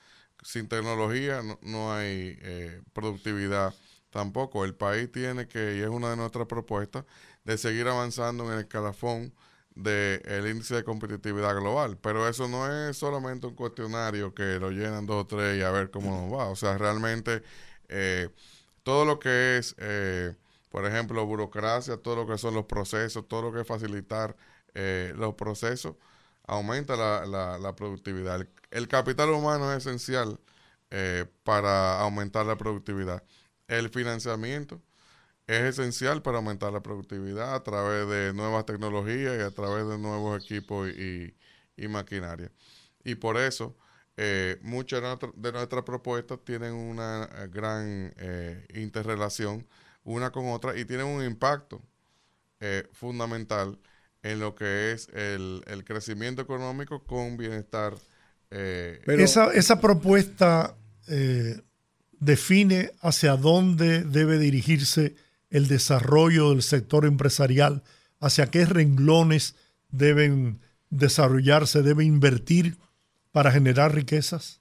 Sin tecnología no, no hay eh, productividad tampoco. El país tiene que, y es una de nuestras propuestas, de seguir avanzando en el escalafón del índice de competitividad global. Pero eso no es solamente un cuestionario que lo llenan dos o tres y a ver cómo nos va. O sea, realmente eh, todo lo que es, eh, por ejemplo, burocracia, todo lo que son los procesos, todo lo que es facilitar eh, los procesos, aumenta la, la, productividad. El, el capital humano es esencial para aumentar la productividad. El financiamiento es esencial para aumentar la productividad a través de nuevas tecnologías y a través de nuevos equipos y, y maquinaria. Y por eso, eh, muchas de, nuestra- de nuestras propuestas tienen una eh, gran eh, interrelación una con otra y tienen un impacto eh, fundamental en lo que es el, el crecimiento económico con bienestar. eh, Pero- esa, esa propuesta eh, define hacia dónde debe dirigirse el desarrollo del sector empresarial, hacia qué renglones deben desarrollarse, debe invertir para generar riquezas.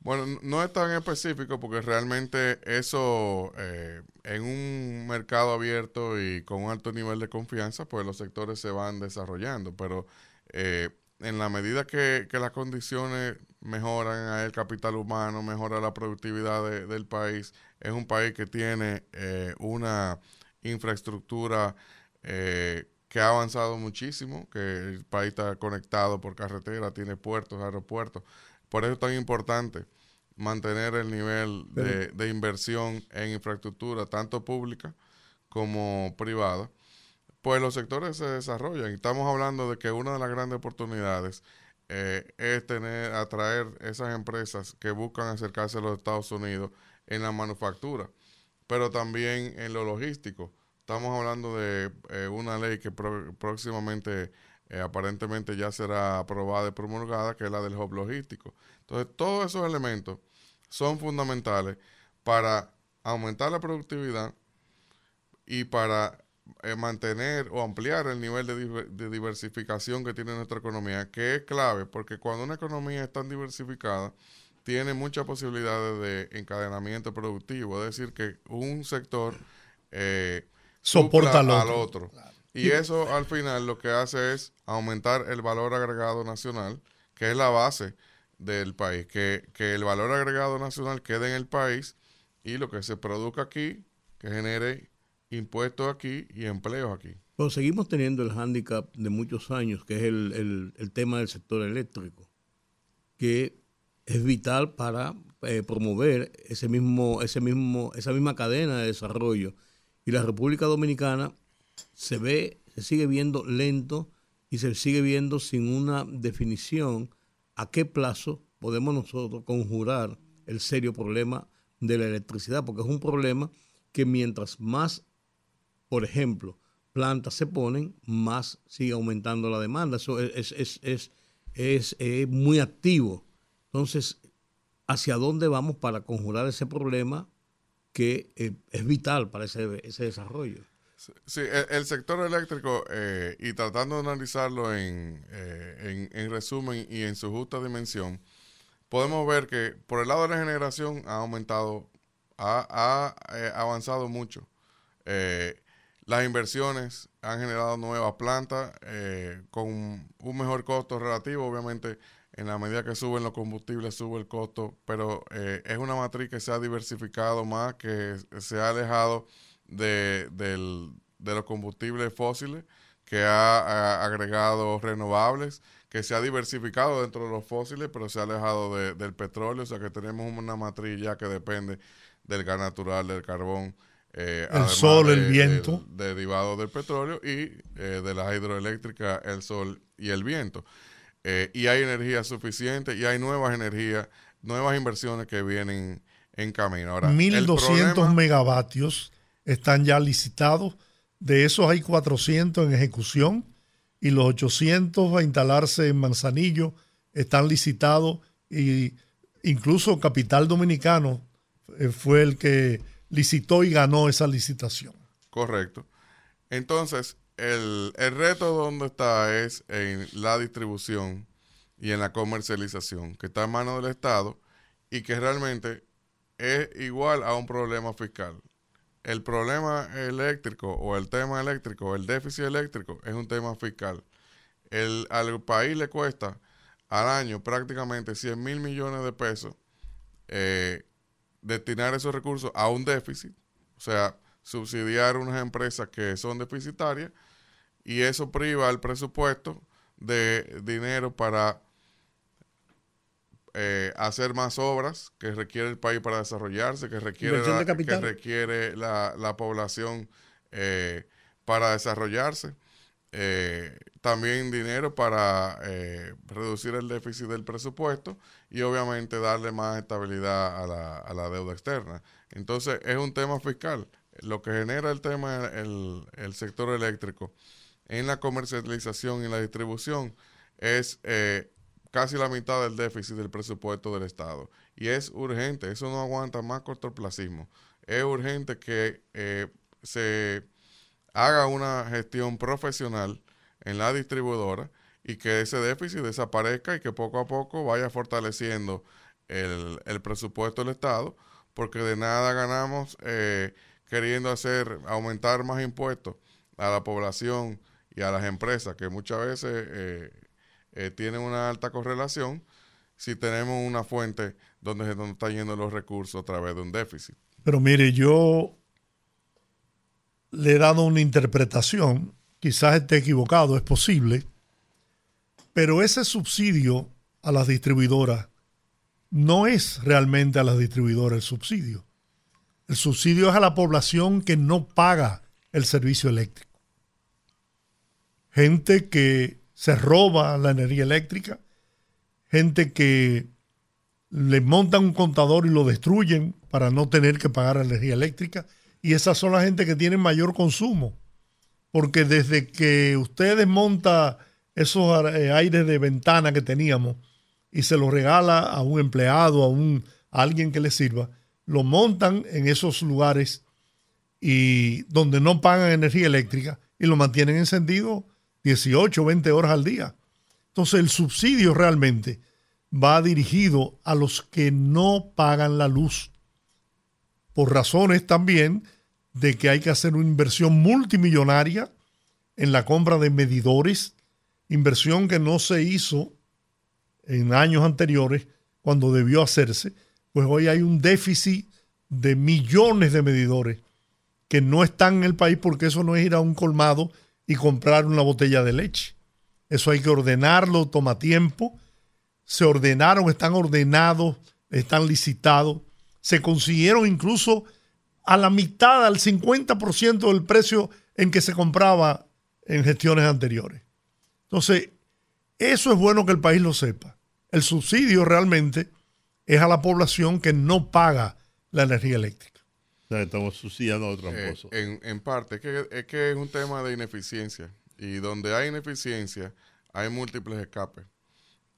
Bueno, no es tan específico porque realmente eso eh, en un mercado abierto y con un alto nivel de confianza, pues los sectores se van desarrollando, pero eh, en la medida que, que las condiciones mejoran el capital humano, mejora la productividad de- del país, es un país que tiene eh, una infraestructura eh, que ha avanzado muchísimo, que el país está conectado por carretera, tiene puertos, aeropuertos. Por eso es tan importante mantener el nivel de, de inversión en infraestructura, tanto pública como privada, pues los sectores se desarrollan. Y estamos hablando de que una de las grandes oportunidades eh, es tener, atraer esas empresas que buscan acercarse a los Estados Unidos en la manufactura, pero también en lo logístico. Estamos hablando de eh, una ley que próximamente eh, aparentemente ya será aprobada y promulgada, que es la del hub logístico. Entonces, todos esos elementos son fundamentales para aumentar la productividad y para eh, mantener o ampliar el nivel de diversificación que tiene nuestra economía, que es clave, porque cuando una economía es tan diversificada, tiene muchas posibilidades de encadenamiento productivo, es decir, que un sector eh, Soporta al al otro. Y eso al final lo que hace es aumentar el valor agregado nacional, que es la base del país, que, que el valor agregado nacional quede en el país y lo que se produzca aquí, que genere impuestos aquí y empleos aquí. Pero seguimos teniendo el hándicap de muchos años, que es el, el- el tema del sector eléctrico, que es vital para eh, promover ese mismo, ese mismo, esa misma cadena de desarrollo. Y la República Dominicana se ve, se sigue viendo lento y se sigue viendo sin una definición a qué plazo podemos nosotros conjurar el serio problema de la electricidad, porque es un problema que mientras más por ejemplo, plantas se ponen, más sigue aumentando la demanda. Eso es, es, es, es, muy activo. Entonces, ¿hacia dónde vamos para conjurar ese problema que eh, es vital para ese, ese desarrollo? Sí, el, el sector eléctrico, eh, y tratando de analizarlo en, eh, en, en resumen y en su justa dimensión, podemos ver que por el lado de la generación ha aumentado, ha, ha, eh, avanzado mucho. Eh, las inversiones han generado nuevas plantas con un mejor costo relativo, obviamente en la medida que suben los combustibles sube el costo, pero eh, es una matriz que se ha diversificado más, que se ha alejado de, del- de los combustibles fósiles, que ha, ha agregado renovables, que se ha diversificado dentro de los fósiles, pero se ha alejado de- del petróleo, o sea que tenemos una matriz ya que depende del gas natural, del carbón, eh, El sol, el de- viento. del derivado del petróleo y eh, de la hidroeléctrica, el sol y el viento. Eh, y hay energía suficiente y hay nuevas energías, nuevas inversiones que vienen en camino. Ahora, el 1.200 problema- megavatios están ya licitados. De esos hay 400 en ejecución y los 800 a instalarse en Manzanillo están licitados y incluso Capital Dominicano eh, fue el que licitó y ganó esa licitación. Correcto. Entonces, el, el reto donde está es en la distribución y en la comercialización, que está en manos del Estado y que realmente es igual a un problema fiscal. El problema eléctrico o el tema eléctrico, el déficit eléctrico, es un tema fiscal. El, al país le cuesta al año prácticamente 100 mil millones de pesos eh, destinar esos recursos a un déficit, o sea, subsidiar unas empresas que son deficitarias y eso priva al presupuesto de dinero para eh, hacer más obras que requiere el país para desarrollarse, que requiere, la, de que requiere la, la población eh, para desarrollarse. Eh, también dinero para eh, reducir el déficit del presupuesto y obviamente darle más estabilidad a la, a la deuda externa. Entonces es un tema fiscal. Lo que genera el tema, el, el sector eléctrico en la comercialización y la distribución es eh, casi la mitad del déficit del presupuesto del Estado. Y es urgente, eso no aguanta más cortoplacismo. Es urgente que eh, se haga una gestión profesional en la distribuidora y que ese déficit desaparezca y que poco a poco vaya fortaleciendo el, presupuesto del Estado, porque de nada ganamos eh, queriendo hacer aumentar más impuestos a la población y a las empresas, que muchas veces eh, eh, tienen una alta correlación, si tenemos una fuente donde se nos están yendo los recursos a través de un déficit. Pero mire, yo le he dado una interpretación, quizás esté equivocado, es posible, pero ese subsidio a las distribuidoras no es realmente a las distribuidoras el subsidio. El subsidio es a la población que no paga el servicio eléctrico. Gente que se roba la energía eléctrica, gente que le montan un contador y lo destruyen para no tener que pagar energía eléctrica. Y esas son la gente que tienen mayor consumo. Porque desde que usted desmonta esos eh, aires de ventana que teníamos y se los regala a un empleado, a, un, alguien que le sirva, lo montan en esos lugares y donde no pagan energía eléctrica y lo mantienen encendido 18, 20 horas al día. Entonces el subsidio realmente va dirigido a los que no pagan la luz. Por razones también de que hay que hacer una inversión multimillonaria en la compra de medidores, inversión que no se hizo en años anteriores cuando debió hacerse, pues hoy hay un déficit de millones de medidores que no están en el país porque eso no es ir a un colmado y comprar una botella de leche. Eso hay que ordenarlo, toma tiempo. Se ordenaron, están ordenados, están licitados. Se consiguieron incluso a la mitad, al 50% del precio en que se compraba en gestiones anteriores. Entonces, eso es bueno que el país lo sepa. El subsidio realmente es a la población que no paga la energía eléctrica. Sea, estamos subsidiando a los Eh, en, en parte, es que, es que es un tema de ineficiencia. Y donde hay ineficiencia, hay múltiples escapes.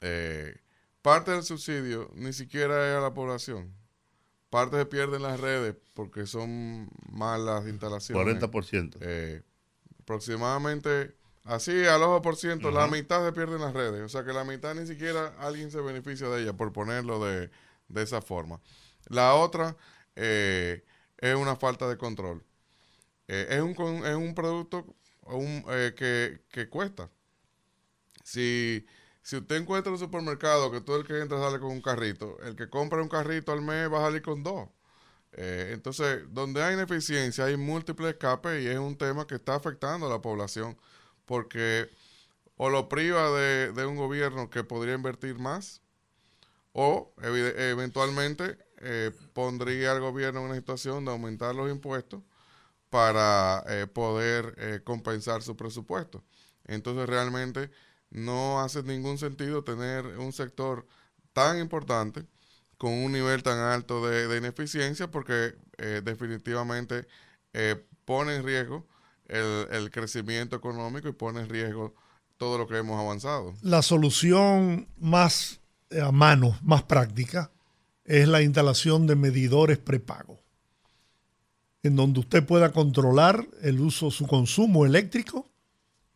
Eh, parte del subsidio ni siquiera es a la población. Parte se pierde en las redes porque son malas instalaciones. 40%. Eh, aproximadamente, así al ojo por ciento, la mitad se pierde en las redes. O sea que la mitad ni siquiera alguien se beneficia de ella, por ponerlo de, de esa forma. La otra eh, es una falta de control. Eh, es, un, es un producto eh, que, que cuesta. Si, si usted encuentra en un supermercado que todo el que entra sale con un carrito, el que compra un carrito al mes va a salir con dos. Eh, entonces, donde hay ineficiencia, hay múltiples escapes y es un tema que está afectando a la población porque o lo priva de, de un gobierno que podría invertir más o eventualmente eh, pondría al gobierno en una situación de aumentar los impuestos para eh, poder eh, compensar su presupuesto. Entonces realmente no hace ningún sentido tener un sector tan importante con un nivel tan alto de, ineficiencia porque eh, definitivamente eh, pone en riesgo el, crecimiento económico y pone en riesgo todo lo que hemos avanzado. La solución más a mano, más práctica, es la instalación de medidores prepago. en donde usted pueda controlar el uso, su consumo eléctrico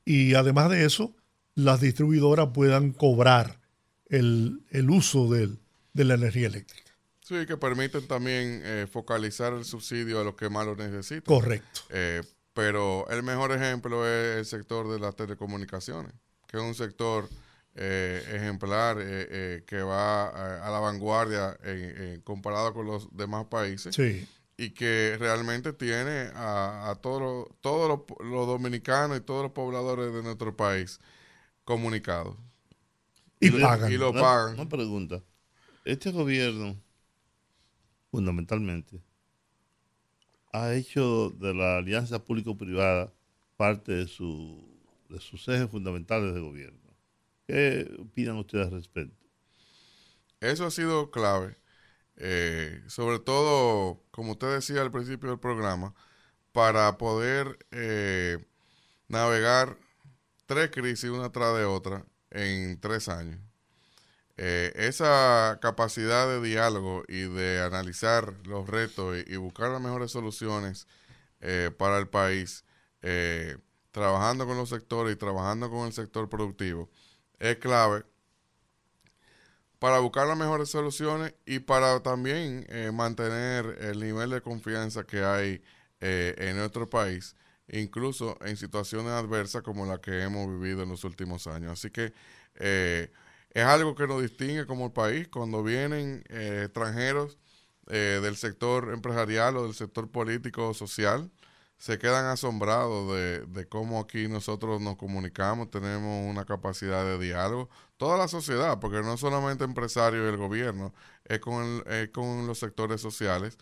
y además de eso, las distribuidoras puedan cobrar el, el uso del- de la energía eléctrica. Sí, que permiten también eh, focalizar el subsidio a los que más lo necesitan. Correcto. Eh, pero el mejor ejemplo es el sector de las telecomunicaciones, que es un sector eh, ejemplar eh, eh, que va a, a la vanguardia en- en- comparado con los demás países Sí. y que realmente tiene a, a todos los todos los, dominicanos y todos los pobladores de nuestro país comunicados. Y lo- pagan. y lo Una- pagan. Una pregunta. Este gobierno, fundamentalmente, ha hecho de la alianza público-privada parte de, su, de sus ejes fundamentales de gobierno. ¿Qué opinan ustedes al respecto? Eso ha sido clave. eh, sobre todo, como usted decía al principio del programa, para poder eh, navegar tres crisis una tras de otra en tres años. Eh, esa capacidad de diálogo y de analizar los retos y, buscar las mejores soluciones para el país, trabajando con los sectores y trabajando con el sector productivo, es clave para buscar las mejores soluciones y para también eh, mantener el nivel de confianza que hay eh, en nuestro país, incluso en situaciones adversas como la que hemos vivido en los últimos años. Así que eh, es algo que nos distingue como país cuando vienen extranjeros del sector empresarial o del sector político o social se quedan asombrados de, de cómo aquí nosotros nos comunicamos, tenemos una capacidad de diálogo, toda la sociedad, porque no solamente empresarios y el gobierno, es con, el- es con los sectores sociales,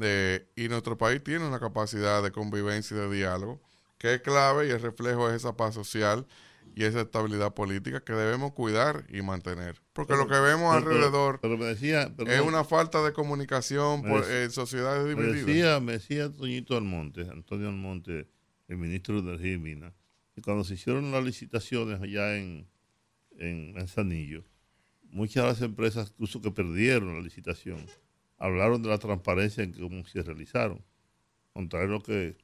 eh, y nuestro país tiene una capacidad de convivencia y de diálogo, que es clave y el reflejo es esa paz social y esa estabilidad política que debemos cuidar y mantener. Porque lo que vemos Pero- alrededor Pero, me decía, es una falta de comunicación por, decía- en sociedades me divididas. decía, me decía Toñito Almonte, Antonio Almonte, el ministro de Energía y Minas, que cuando se hicieron las licitaciones allá en, en Manzanillo, muchas de las empresas incluso que perdieron la licitación hablaron de la transparencia en cómo se realizaron, contrario a lo que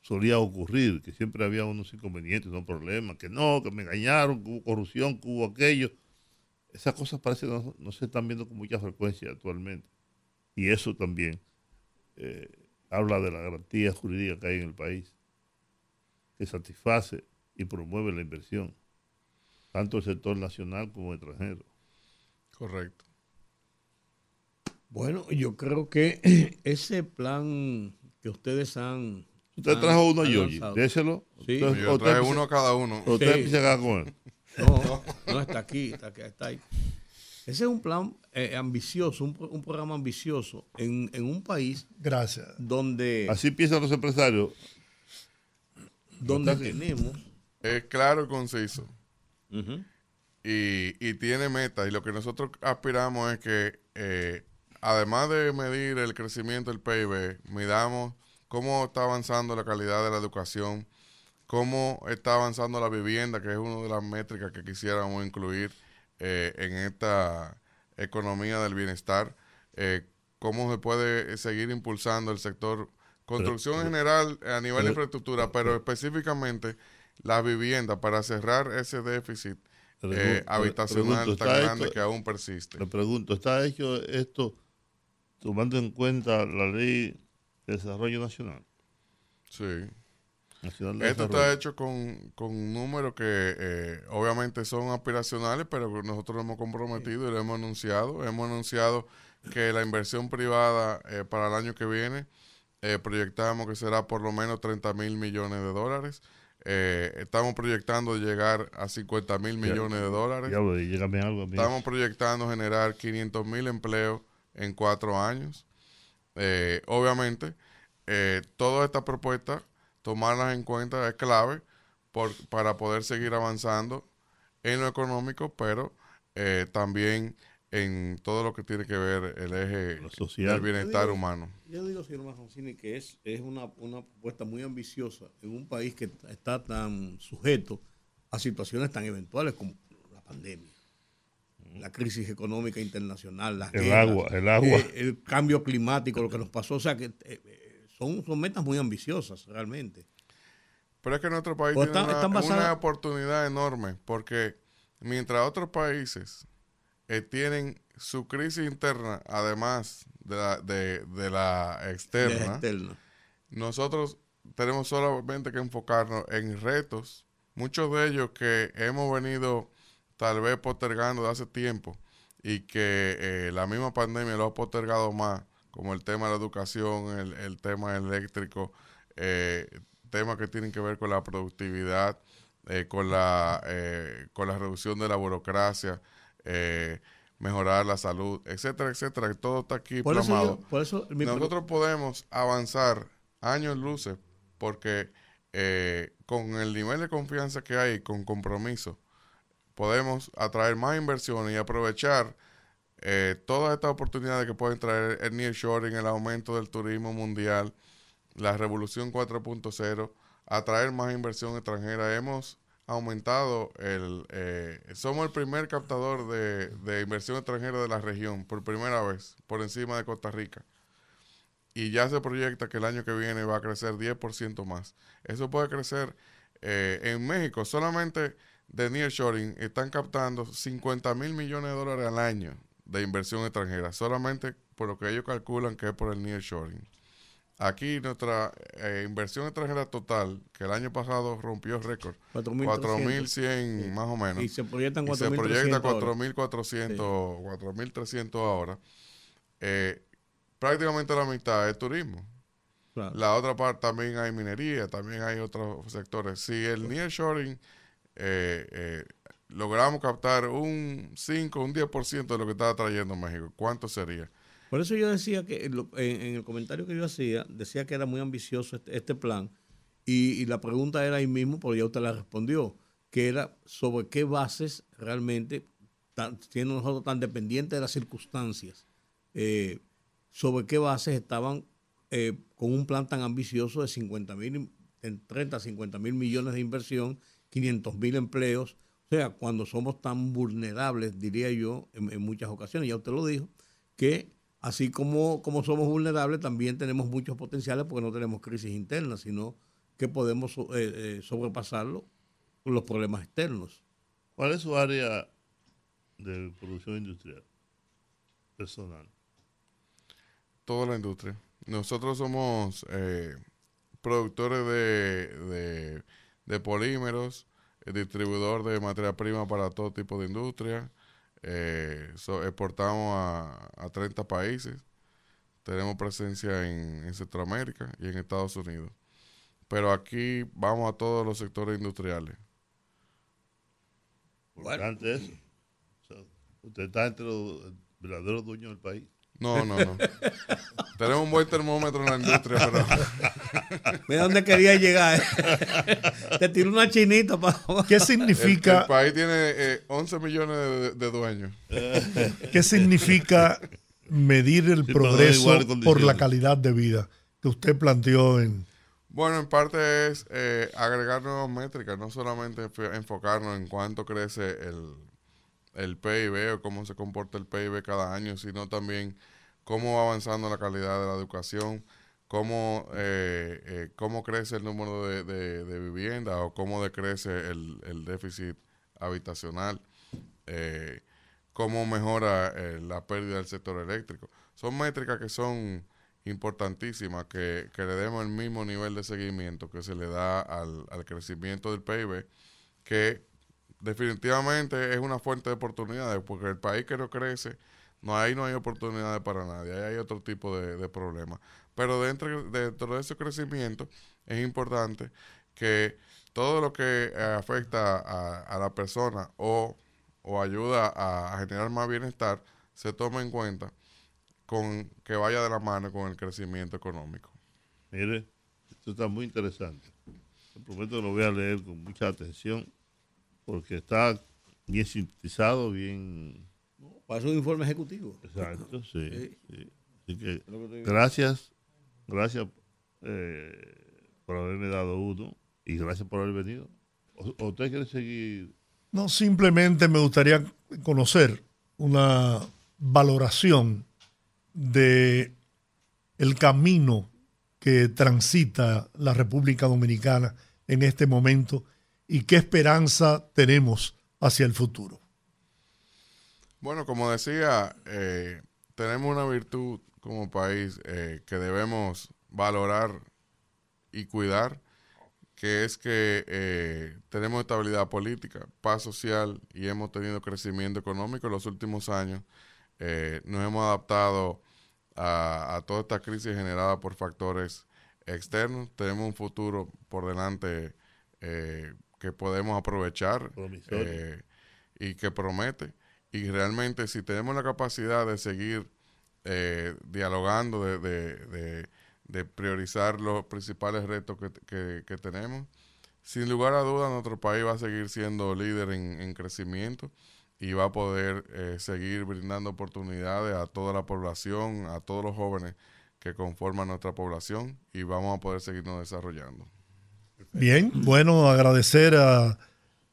solía ocurrir, que siempre había unos inconvenientes, unos problemas, que no, que me engañaron, que hubo corrupción, que hubo aquello. Esas cosas parece no, no se están viendo con mucha frecuencia actualmente. Y eso también eh, habla de la garantía jurídica que hay en el país, que satisface y promueve la inversión, tanto el sector nacional como extranjero. Correcto. Bueno, yo creo que ese plan que ustedes han. Usted han- trajo uno a Yogi, déselo. Sí. Usted- Yo traje uno a cada uno. Usted Sí. empieza acá con él. No, no está aquí, está, aquí, está ahí. Ese es un plan eh, ambicioso, un, pro- un programa ambicioso en, en un país Gracias. donde, Así piensan los empresarios. donde tenemos. Es claro y conciso. Y, y tiene metas. Y lo que nosotros aspiramos es que, eh, además de medir el crecimiento del PIB, midamos cómo está avanzando la calidad de la educación, cómo está avanzando la vivienda, que es una de las métricas que quisiéramos incluir eh, en esta economía del bienestar, eh, cómo se puede seguir impulsando el sector construcción en general a nivel de infraestructura, pero específicamente la vivienda para cerrar ese déficit eh, habitacional pregunto, tan ¿está grande esto- que aún persiste. Le pregunto, ¿está hecho esto tomando en cuenta la ley de desarrollo nacional? Sí. Esto está hecho con, con números que eh, obviamente son aspiracionales, pero nosotros lo hemos comprometido y lo hemos anunciado. Hemos anunciado que la inversión privada eh, para el año que viene eh, proyectamos que será por lo menos 30 mil millones de dólares. Eh, estamos proyectando llegar a 50 mil millones de dólares. Algo. Estamos proyectando generar 500 mil empleos en cuatro años. Eh, obviamente, eh, todas estas propuestas, tomarlas en cuenta es clave por- para poder seguir avanzando en lo económico, pero eh, también en todo lo que tiene que ver el eje Lo social. del bienestar Yo digo- humano. Yo digo, señor Marroncini, que es, es una, una propuesta muy ambiciosa en un país que está tan sujeto a situaciones tan eventuales como la pandemia, la crisis económica internacional, las El guerras, agua, el agua. eh, el cambio climático, lo que nos pasó. O sea, que eh, son, son metas muy ambiciosas realmente. Pero es que nuestro país O tiene están- una, una oportunidad enorme porque mientras otros países eh, tienen su crisis interna, además de la, de, de la de externa, externa. nosotros tenemos solamente que enfocarnos en retos, muchos de ellos que hemos venido tal vez postergando de hace tiempo y que eh, la misma pandemia lo ha postergado más, como el tema de la educación, el, el tema eléctrico, eh, temas que tienen que ver con la productividad, eh, con, la, eh, con la reducción de la burocracia, eh, mejorar la salud, etcétera, etcétera, todo está aquí Por eso, yo- por eso mi Nosotros podemos avanzar años luces porque eh, con el nivel de confianza que hay, con compromiso, podemos atraer más inversiones y aprovechar eh, todas estas oportunidades que pueden traer el nearshoring, el aumento del turismo mundial, la revolución 4.0, atraer más inversión extranjera. Hemos aumentado el... eh, somos el primer captador de, inversión extranjera de la región por primera vez, por encima de Costa Rica. Y ya se proyecta que el año que viene va a crecer 10% más. Eso puede crecer eh, en México. Solamente de nearshoring están captando 50 mil millones de dólares al año de inversión extranjera. Solamente por lo que ellos calculan que es por el nearshoring. Aquí nuestra eh, inversión extranjera total, que el año pasado rompió récord, 4.100 Sí. más o menos. Y se proyectan Y se 4.300 proyecta ahora. 4.400, 4.300 ahora. Eh, prácticamente la mitad es turismo. Claro. La otra parte también hay minería, también hay otros sectores. Si el nearshoring eh, eh, logramos captar un 5, un 10% de lo que está trayendo México, ¿cuánto sería? Por eso yo decía que en, el comentario que yo hacía, decía que era muy ambicioso este, este plan. Y, y la pregunta era ahí mismo, porque ya usted la respondió, que era sobre qué bases realmente, tan- siendo nosotros tan dependientes de las circunstancias, eh, sobre qué bases estaban eh, con un plan tan ambicioso de 50 mil, 30, 50 mil millones de inversión, 500 mil empleos. O sea, cuando somos tan vulnerables, diría yo, en, en muchas ocasiones, ya usted lo dijo, que así como, como somos vulnerables, también tenemos muchos potenciales porque no tenemos crisis internas, sino que podemos eh, eh, sobrepasarlo con los problemas externos. ¿Cuál es su área de producción industrial personal? Toda la industria. Nosotros somos eh, productores de, de, de polímeros, eh, distribuidor de materia prima para todo tipo de industria. Eh, exportamos a, a 30 países. Tenemos presencia en, en Centroamérica y en Estados Unidos. Pero aquí vamos a todos los sectores industriales. Usted está entre los verdaderos dueños del país. No, no, no. Tenemos un buen termómetro en la industria, pero... Mira dónde quería llegar. Te tiró una chinita para ¿Qué significa, el país tiene eh, 11 millones de, de dueños. ¿Qué significa medir el Sí, progreso por la calidad de vida que usted planteó en... Bueno, en parte es eh, agregar nuevas métricas, no solamente enfocarnos en cuánto crece el, el PIB o cómo se comporta el PIB cada año, sino también cómo va avanzando la calidad de la educación, cómo, eh, eh, cómo crece el número de, de, viviendas o cómo decrece el, el déficit habitacional, eh, cómo mejora la pérdida del sector eléctrico. Son métricas que son importantísimas, que, que le demos el mismo nivel de seguimiento que se le da al, al crecimiento del PIB, que definitivamente es una fuente de oportunidades, porque el país que no crece, no ahí no hay oportunidades para nadie, ahí hay otro tipo de, de problemas. Pero dentro, dentro de ese crecimiento es importante que todo lo que eh, afecta a, la persona o, o ayuda a, a generar más bienestar se tome en cuenta con que vaya de la mano con el crecimiento económico. Mire, esto está muy interesante. Te prometo que lo voy a leer con mucha atención porque está bien sintetizado, bien Para eso un informe ejecutivo. exacto. Sí, Sí. sí. Así que gracias, gracias eh, por haberme dado uno y gracias por haber venido. ¿O, o usted quiere seguir? No, simplemente me gustaría conocer una valoración de el camino que transita la República Dominicana en este momento y qué esperanza tenemos hacia el futuro. Bueno, como decía, eh, tenemos una virtud como país eh, que debemos valorar y cuidar, que es que eh, tenemos estabilidad política, paz social y hemos tenido crecimiento económico en los últimos años. Nos hemos adaptado a, toda esta crisis generada por factores externos. Tenemos un futuro por delante que podemos aprovechar eh, y que promete. Y realmente si tenemos la capacidad de seguir eh, dialogando, de, de- de- de priorizar los principales retos que, que- que tenemos, sin lugar a dudas nuestro país va a seguir siendo líder en, en crecimiento y va a poder eh, seguir brindando oportunidades a toda la población, a todos los jóvenes que conforman nuestra población y vamos a poder seguirnos desarrollando. Bien, bueno, agradecer a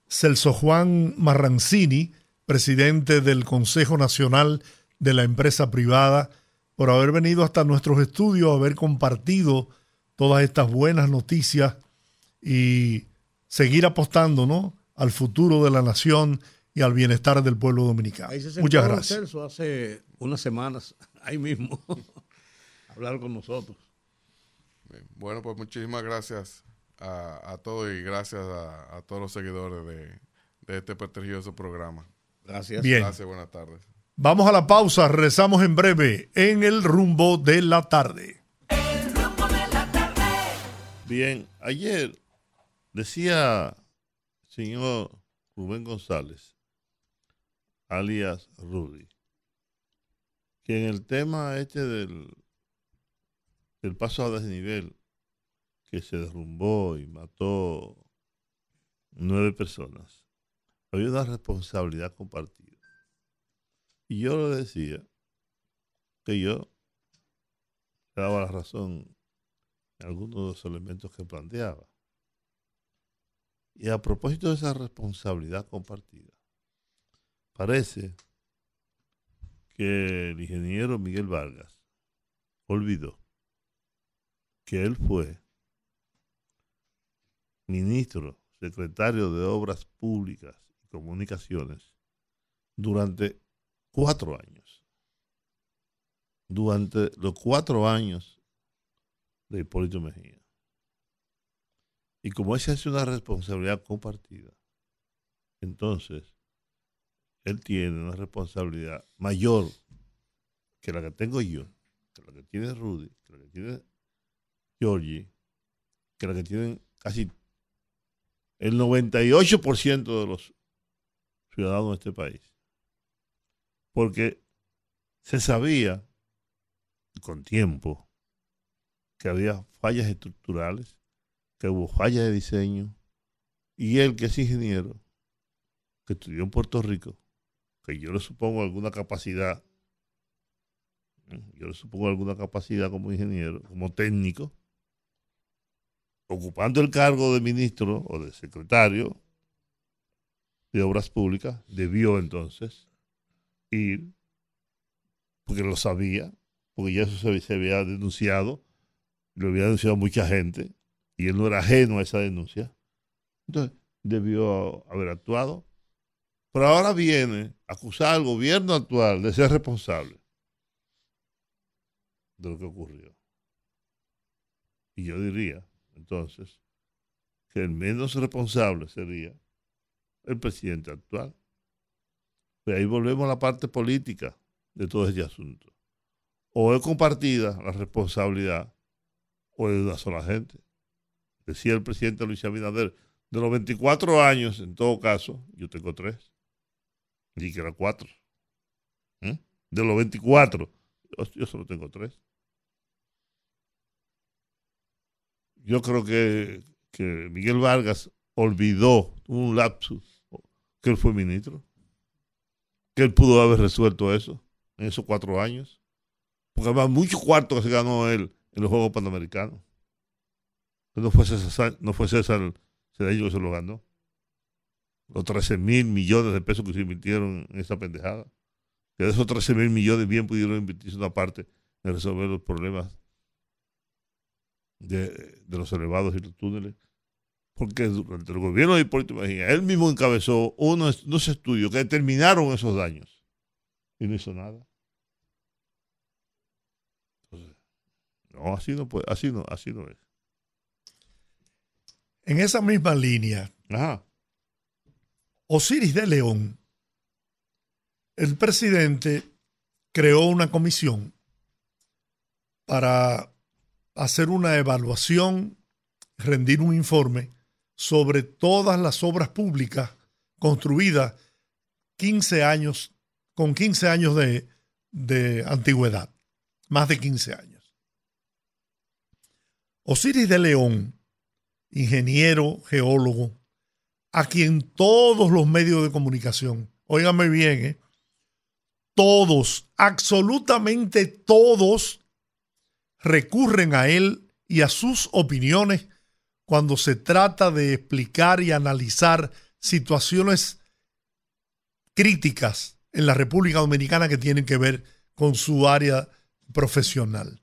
Celso Juan Marrancini, presidente del Consejo Nacional de la Empresa Privada, por haber venido hasta nuestros estudios, haber compartido todas estas buenas noticias y seguir apostando ¿no? al futuro de la nación y al bienestar del pueblo dominicano. Ahí se sentó Muchas gracias. Celso hace unas semanas, ahí mismo, hablar con nosotros. Bien, Bueno, pues muchísimas gracias a, a todos y gracias a, a todos los seguidores de, de este prestigioso programa. Gracias. Bien. Gracias, buenas tardes. Vamos a la pausa, regresamos en breve en el rumbo de la tarde. El rumbo de la tarde. Bien, ayer decía el señor Rubén González, alias Rudy, que en el tema este del, del paso a desnivel que se derrumbó y mató nueve personas, había una responsabilidad compartida. Y yo le decía que yo daba la razón en algunos de los elementos que planteaba. Y a propósito de esa responsabilidad compartida, parece que el ingeniero Miguel Vargas olvidó que él fue ministro, secretario de Obras Públicas y Comunicaciones durante cuatro años. Durante los cuatro años de Hipólito Mejía. Y como esa es una responsabilidad compartida, entonces él tiene una responsabilidad mayor que la que tengo yo, que la que tiene Rudy, que la que tiene Georgie, que la que tienen casi el 98% de los ciudadanos de este país. Porque se sabía con tiempo que había fallas estructurales, que hubo fallas de diseño, y él que es ingeniero, que estudió en Puerto Rico, que yo le supongo alguna capacidad, yo le supongo alguna capacidad como ingeniero, como técnico, ocupando el cargo de ministro o de secretario de Obras Públicas, debió entonces ir, porque lo sabía, porque ya eso se, había denunciado, lo había denunciado mucha gente, y él no era ajeno a esa denuncia. Entonces, debió haber actuado. Pero ahora viene a acusar al gobierno actual de ser responsable de lo que ocurrió. Y yo diría, entonces, que el menos responsable sería el presidente actual. Pues ahí volvemos a la parte política de todo este asunto. O es compartida la responsabilidad o es de una sola gente. Decía el presidente Luis Abinader, de los 24 años, en todo caso, yo tengo tres. Y que eran cuatro. ¿Mm? De los 24, yo, yo solo tengo tres. Yo creo que, que Miguel Vargas olvidó un lapsus que él fue ministro. Que él pudo haber resuelto eso en esos cuatro años. Porque había mucho cuarto que se ganó él en los Juegos Panamericanos. No fue César, no fue César Cedeño que se lo ganó. Los 13 mil millones de pesos que se invirtieron en esa pendejada. Que de esos 13 mil millones bien pudieron invertirse una parte en resolver los problemas de, de los elevados y los túneles, porque durante el gobierno de Hipólito Mejía, él mismo encabezó unos, unos estudios que determinaron esos daños y no hizo nada. Entonces, no, así no puede, así no, así no es. En esa misma línea, Ajá. Osiris de León, el presidente creó una comisión para hacer una evaluación, rendir un informe sobre todas las obras públicas construidas 15 años, con 15 años de, de antigüedad, más de 15 años. Osiris de León, ingeniero, geólogo, a quien todos los medios de comunicación, óigame bien, ¿eh? todos, absolutamente todos, recurren a él y a sus opiniones cuando se trata de explicar y analizar situaciones críticas en la República Dominicana que tienen que ver con su área profesional.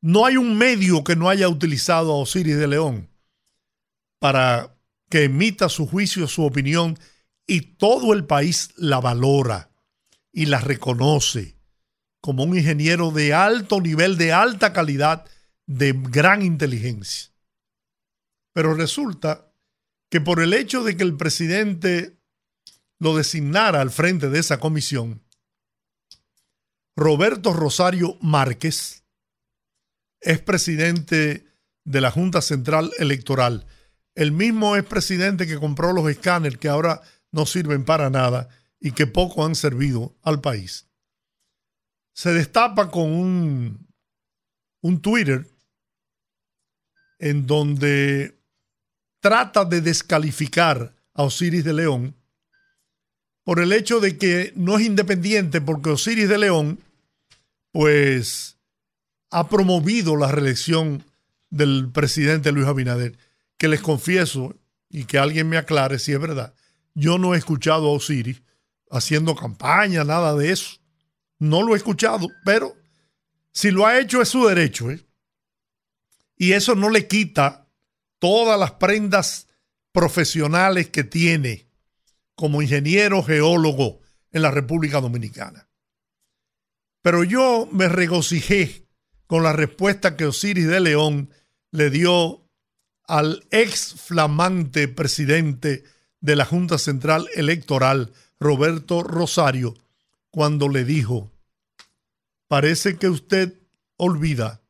No hay un medio que no haya utilizado a Osiris de León para que emita su juicio, su opinión, y todo el país la valora y la reconoce como un ingeniero de alto nivel, de alta calidad, de gran inteligencia. Pero resulta que por el hecho de que el presidente lo designara al frente de esa comisión, Roberto Rosario Márquez es presidente de la Junta Central Electoral. El mismo es presidente que compró los escáneres que ahora no sirven para nada y que poco han servido al país. Se destapa con un, un Twitter en donde trata de descalificar a Osiris de León por el hecho de que no es independiente, porque Osiris de León, pues, ha promovido la reelección del presidente Luis Abinader, que les confieso, y que alguien me aclare si es verdad, yo no he escuchado a Osiris haciendo campaña, nada de eso. No lo he escuchado, pero si lo ha hecho es su derecho. ¿eh? Y eso no le quita todas las prendas profesionales que tiene como ingeniero geólogo en la República Dominicana. Pero yo me regocijé con la respuesta que Osiris de León le dio al ex flamante presidente de la Junta Central Electoral, Roberto Rosario, cuando le dijo, parece que usted olvida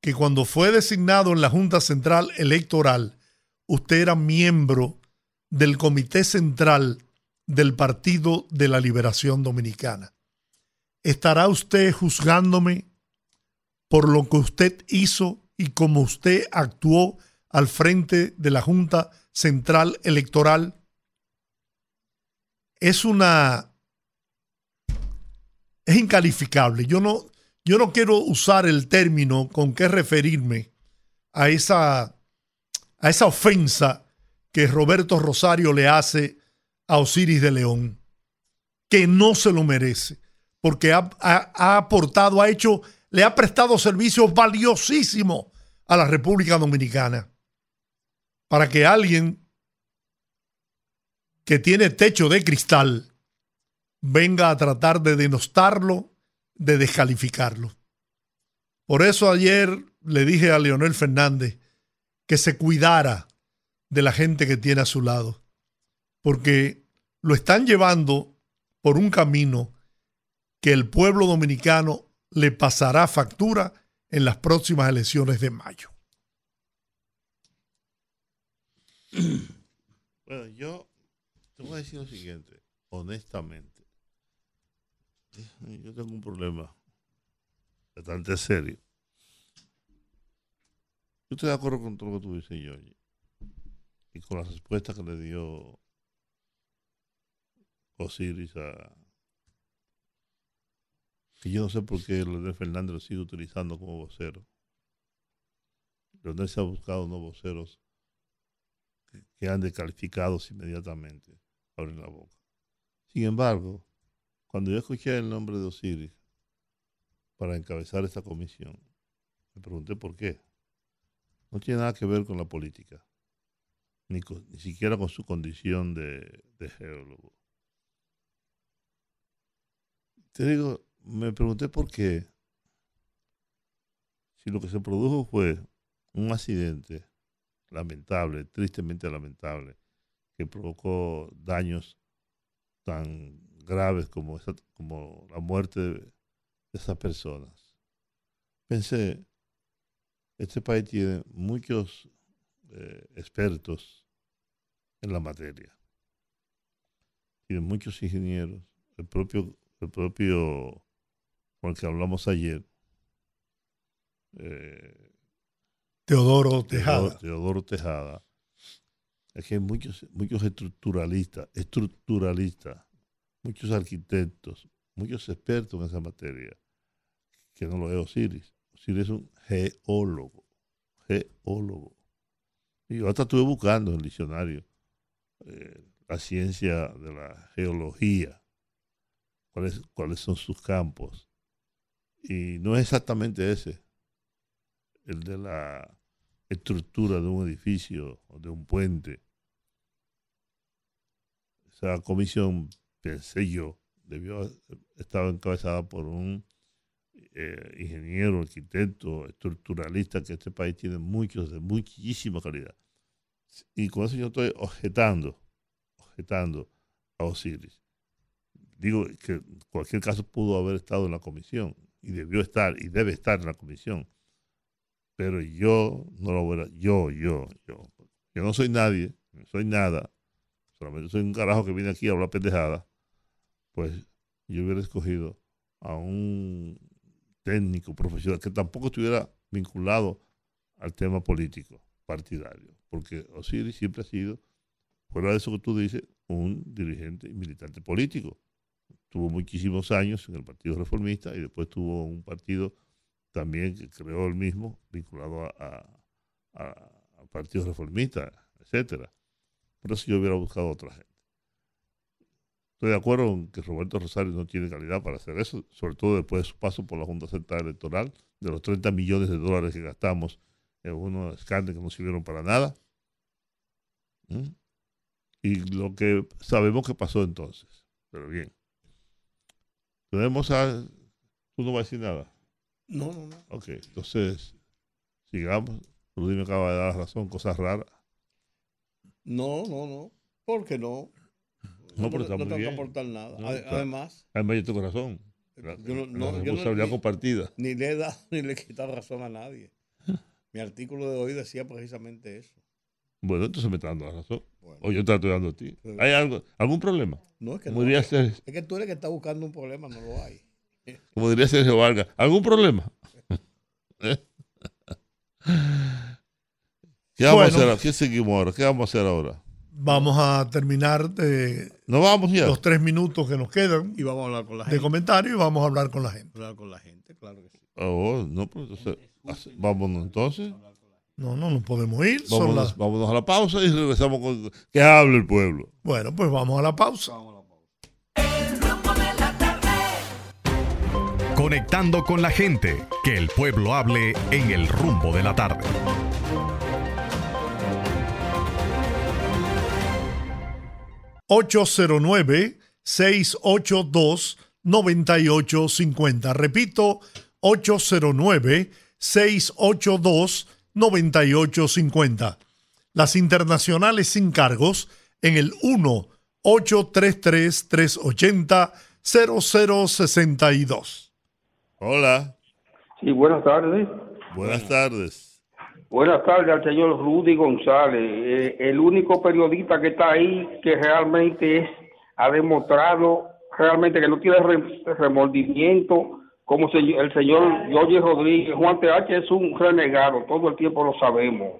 que cuando fue designado en la Junta Central Electoral, usted era miembro del Comité Central del Partido de la Liberación Dominicana. ¿Estará usted juzgándome por lo que usted hizo y cómo usted actuó al frente de la Junta Central Electoral? Es una... es incalificable. Yo no, yo no quiero usar el término con que referirme a esa, a esa ofensa que Roberto Rosario le hace a Osiris de León, que no se lo merece, porque ha, ha- aportado, ha hecho, le ha prestado servicios valiosísimos a la República Dominicana. Para que alguien que tiene techo de cristal venga a tratar de denostarlo, de descalificarlo. Por eso ayer le dije a Leonel Fernández que se cuidara de la gente que tiene a su lado, porque lo están llevando por un camino que el pueblo dominicano le pasará factura en las próximas elecciones de mayo. Bueno, yo te voy a decir lo siguiente, honestamente. Yo tengo un problema bastante serio. Yo estoy de acuerdo con todo lo que tú dices, Yoyi. Y con la respuesta que le dio Osiris a. Que yo no sé por qué Leonel Fernández lo sigue utilizando como vocero. Leonel se ha buscado unos voceros que- que han descalificados inmediatamente. Abren la boca. Sin embargo, cuando yo escuché el nombre de Osiris para encabezar esta comisión, me pregunté por qué. no tiene nada que ver con la política, ni, ni siquiera con su condición de geólogo. Te digo, me pregunté por qué, si lo que se produjo fue un accidente lamentable, tristemente lamentable, que provocó daños tan graves como, esa- como la muerte de, de esas personas. Pensé, este país tiene muchos eh, expertos en la materia. Tiene muchos ingenieros. El propio, el propio con el que hablamos ayer, eh, Teodoro Teodoro, Tejada. Teodoro Tejada. Aquí hay muchos, muchos estructuralistas, estructuralistas, muchos arquitectos, muchos expertos en esa materia, que no lo es Osiris. Osiris es un geólogo, geólogo. Y yo hasta estuve buscando en el diccionario eh, la ciencia de la geología, cuáles, cuáles son sus campos. Y no es exactamente ese, el de la estructura de un edificio o de un puente. Esa comisión, pensé yo, debió estado encabezada por un eh, ingeniero, arquitecto, estructuralista, que este país tiene muchos, de muchísima calidad. Y con eso yo estoy objetando, objetando a Osiris. Digo que en cualquier caso pudo haber estado en la comisión y debió estar y debe estar en la comisión pero yo no lo voy a, yo, yo, yo, yo no soy nadie, no soy nada, solamente soy un carajo que viene aquí a hablar pendejada, pues yo hubiera escogido a un técnico profesional que tampoco estuviera vinculado al tema político, partidario, porque Osiris siempre ha sido, fuera de eso que tú dices, un dirigente y militante político. Tuvo muchísimos años en el Partido Reformista y después tuvo un partido también que creó el mismo, vinculado a, a- a- al Partido Reformista, etcétera. Por eso yo hubiera buscado otra gente. Estoy de acuerdo en que Roberto Rosario no tiene calidad para hacer eso, sobre todo después de su paso por la Junta Central Electoral, de los 30 millones de dólares que gastamos en unos escándalos que no sirvieron para nada. ¿Mm? Y lo que sabemos que pasó entonces. Pero bien. Tenemos a... Tú no vas a decir nada. No, no, no. Ok, entonces, sigamos. Rudy me acaba de dar la razón, cosas raras. No, no, no. ¿Por qué no? No, pero está no muy tengo que aportar nada. No. Además, Además, yo tengo razón. La, Yo no- la no, responsabilidad ni- compartida. ni le he dado ni le he quitado razón a nadie. Mi artículo de hoy decía precisamente eso. Bueno, entonces me está dando la razón. Bueno, O yo te la estoy dando a ti. ¿Hay algo, algún problema? no es que no, Como diría, Ser- es que tú eres que está buscando un problema, no lo hay. como diría Sergio Vargas, ¿algún problema? ¿Eh? ¿Qué vamos Bueno. a hacer? ¿Qué seguimos ahora? ¿Qué vamos a hacer ahora? Vamos a terminar de ¿No vamos ya? los tres minutos que nos quedan Y vamos a hablar con la de gente. comentarios y vamos a hablar con la gente. Hablar con la gente, claro que sí. Oh, no, pues entonces, hace- vámonos entonces. No, no nos podemos ir. Vámonos, las- vámonos a la pausa y regresamos con que hable el pueblo. Bueno, pues vamos a la pausa. El rumbo de la tarde. Conectando con la gente, que el pueblo hable en el rumbo de la tarde. ...809-682-9850. Repito, 809-682-9850. Las internacionales sin cargos en el 1-833-380-0062. Hola, Sí, buenas tardes. buenas tardes. Buenas tardes al señor Rudy González, eh, el único periodista que está ahí que realmente ha demostrado realmente que no tiene re- remordimiento, como se- el señor Jorge Rodríguez. Juan TH es un renegado, todo el tiempo lo sabemos.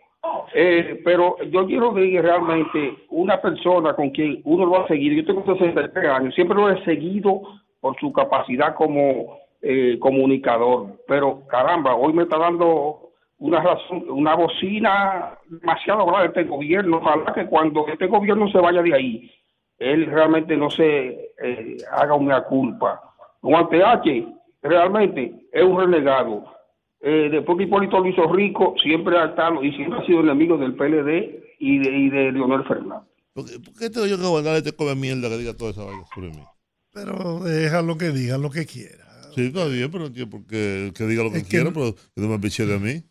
Eh, pero Jorge Rodríguez realmente una persona con quien uno lo ha seguido. Yo tengo 63 años, siempre lo he seguido por su capacidad como eh, comunicador. Pero caramba, hoy me está dando una razón, una bocina demasiado grande este gobierno. Ojalá que cuando este gobierno se vaya de ahí, él realmente no se eh, haga una culpa. Juan TH realmente es un renegado. Eh, después que Hipólito lo hizo rico, siempre ha estado y siempre ha sido enemigo del PLD y de, y de Leonel Fernández. ¿Por qué, por qué tengo yo que aguantar este come mierda que diga toda esa vaina sobre mí? Pero déjalo que diga lo que quiera. Sí, está bien, pero no entiendo por qué que diga lo que Es que quiera, pero que no me ambicie a mí.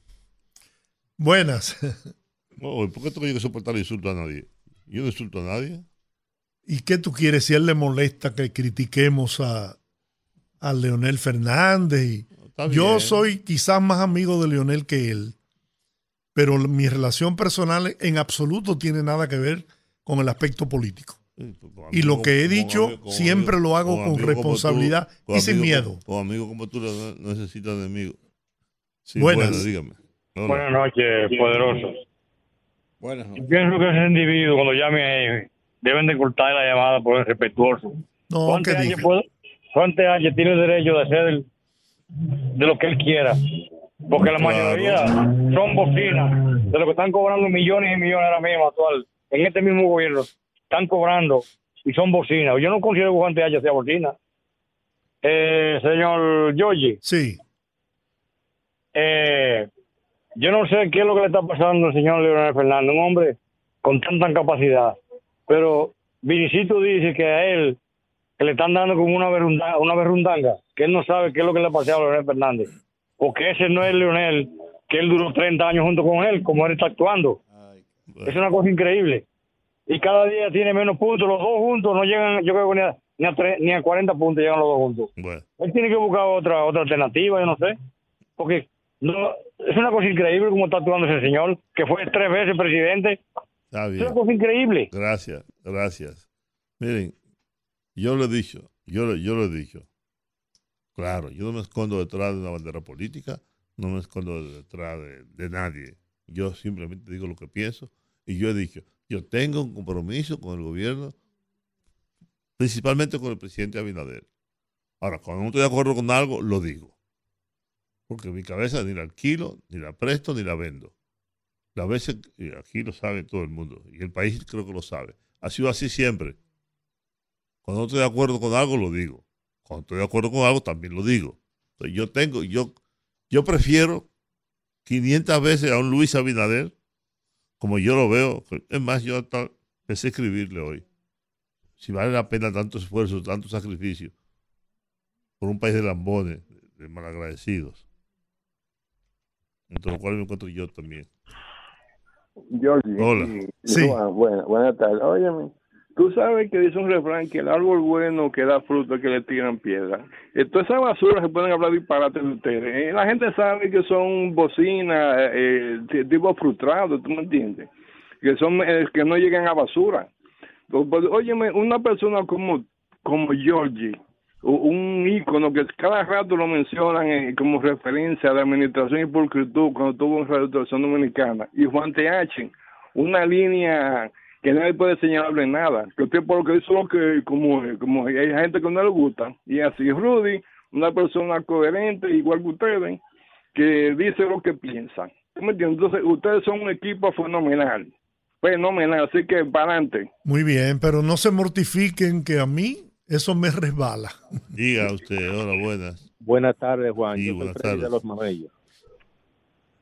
Buenas. ¿Por qué tengo yo que soportar el insulto a nadie? Yo no insulto a nadie. ¿Y qué tú quieres si a él le molesta que critiquemos a, a Leonel Fernández? Y yo soy quizás más amigo de Leonel que él, pero mi relación personal en absoluto tiene nada que ver con el aspecto político. Sí, pues, Y lo que he dicho siempre lo hago con tú, responsabilidad con y sin miedo. Con amigos como tú necesitas enemigos. Sí, Buenas. bueno, dígame. Hola. Buenas noches, poderosos. Buenas Yo pienso que ese individuo, cuando llame deben de cortar la llamada por irrespetuoso. No, Juan. H. tiene el derecho de hacer el- de lo que él quiera. Porque la Claro. mayoría son bocinas de lo que están cobrando millones y millones ahora mismo actual. En este mismo gobierno están cobrando y son bocinas. Yo no considero que Juan T. H. sea bocina. Eh, señor Giorgi, Sí, eh, yo no sé qué es lo que le está pasando al señor Leonel Fernández, un hombre con tanta capacidad, pero Vinicito dice que a él que le están dando como una berrundanga, una berrundanga, que él no sabe qué es lo que le ha pasado a Leonel Fernández, porque ese no es Leonel, que él duró 30 años junto con él, como él está actuando. Es una cosa increíble. Y cada día tiene menos puntos, los dos juntos no llegan, yo creo que ni a, ni a, tre- ni a 40 puntos llegan los dos juntos. Bueno, Él tiene que buscar otra otra alternativa, yo no sé. Porque no es una cosa increíble cómo está actuando ese señor, que fue tres veces presidente. está Es una cosa increíble. Gracias, gracias. Miren, yo lo he dicho, yo, lo- yo lo he dicho. Claro, yo no me escondo detrás de una bandera política, no me escondo detrás de, de nadie. Yo simplemente digo lo que pienso y yo he dicho, yo tengo un compromiso con el gobierno, principalmente con el presidente Abinader. Ahora, cuando no estoy de acuerdo con algo, lo digo. Porque mi cabeza ni la alquilo, ni la presto, ni la vendo. Las veces, aquí lo sabe todo el mundo, y el país creo que lo sabe. Ha sido así siempre. Cuando no estoy de acuerdo con algo, lo digo. Cuando estoy de acuerdo con algo, también lo digo. Yo tengo, yo, yo prefiero 500 veces a un Luis Abinader, como yo lo veo. Es más, yo hasta escribirle hoy. Si vale la pena tanto esfuerzo, tanto sacrificio, por un país de lambones, de malagradecidos. Entre los cuales me encuentro yo también. Georgie. Hola. y- Sí. Juan, buena- buenas tardes. Óyeme, tú sabes que dice un refrán que el árbol bueno que da fruto es que le tiran piedra. Entonces esa basura se pueden hablar disparates de ustedes. Eh, La gente sabe que son bocinas, eh, eh, tipo frustrados, ¿tú me entiendes? Que son eh, que no llegan a basura. Pues, pues, Óyeme, una persona como como Georgie, un ícono que cada rato lo mencionan eh, como referencia de administración y pulcritud cuando tuvo en Televisión Dominicana, y Juan TH, una línea que nadie puede señalarle nada, que usted por lo que hizo lo que, como, como hay gente que no le gusta, y así Rudy, una persona coherente, igual que ustedes, que dice lo que piensa. ¿Tú me? Entonces, ustedes son un equipo fenomenal, fenomenal, así que para adelante. muy bien, pero no se mortifiquen que a mí eso me resbala. Diga usted, hola, buenas. Buenas tardes, Juan. Sí, Yo soy Freddy de tardes. los Mamellos.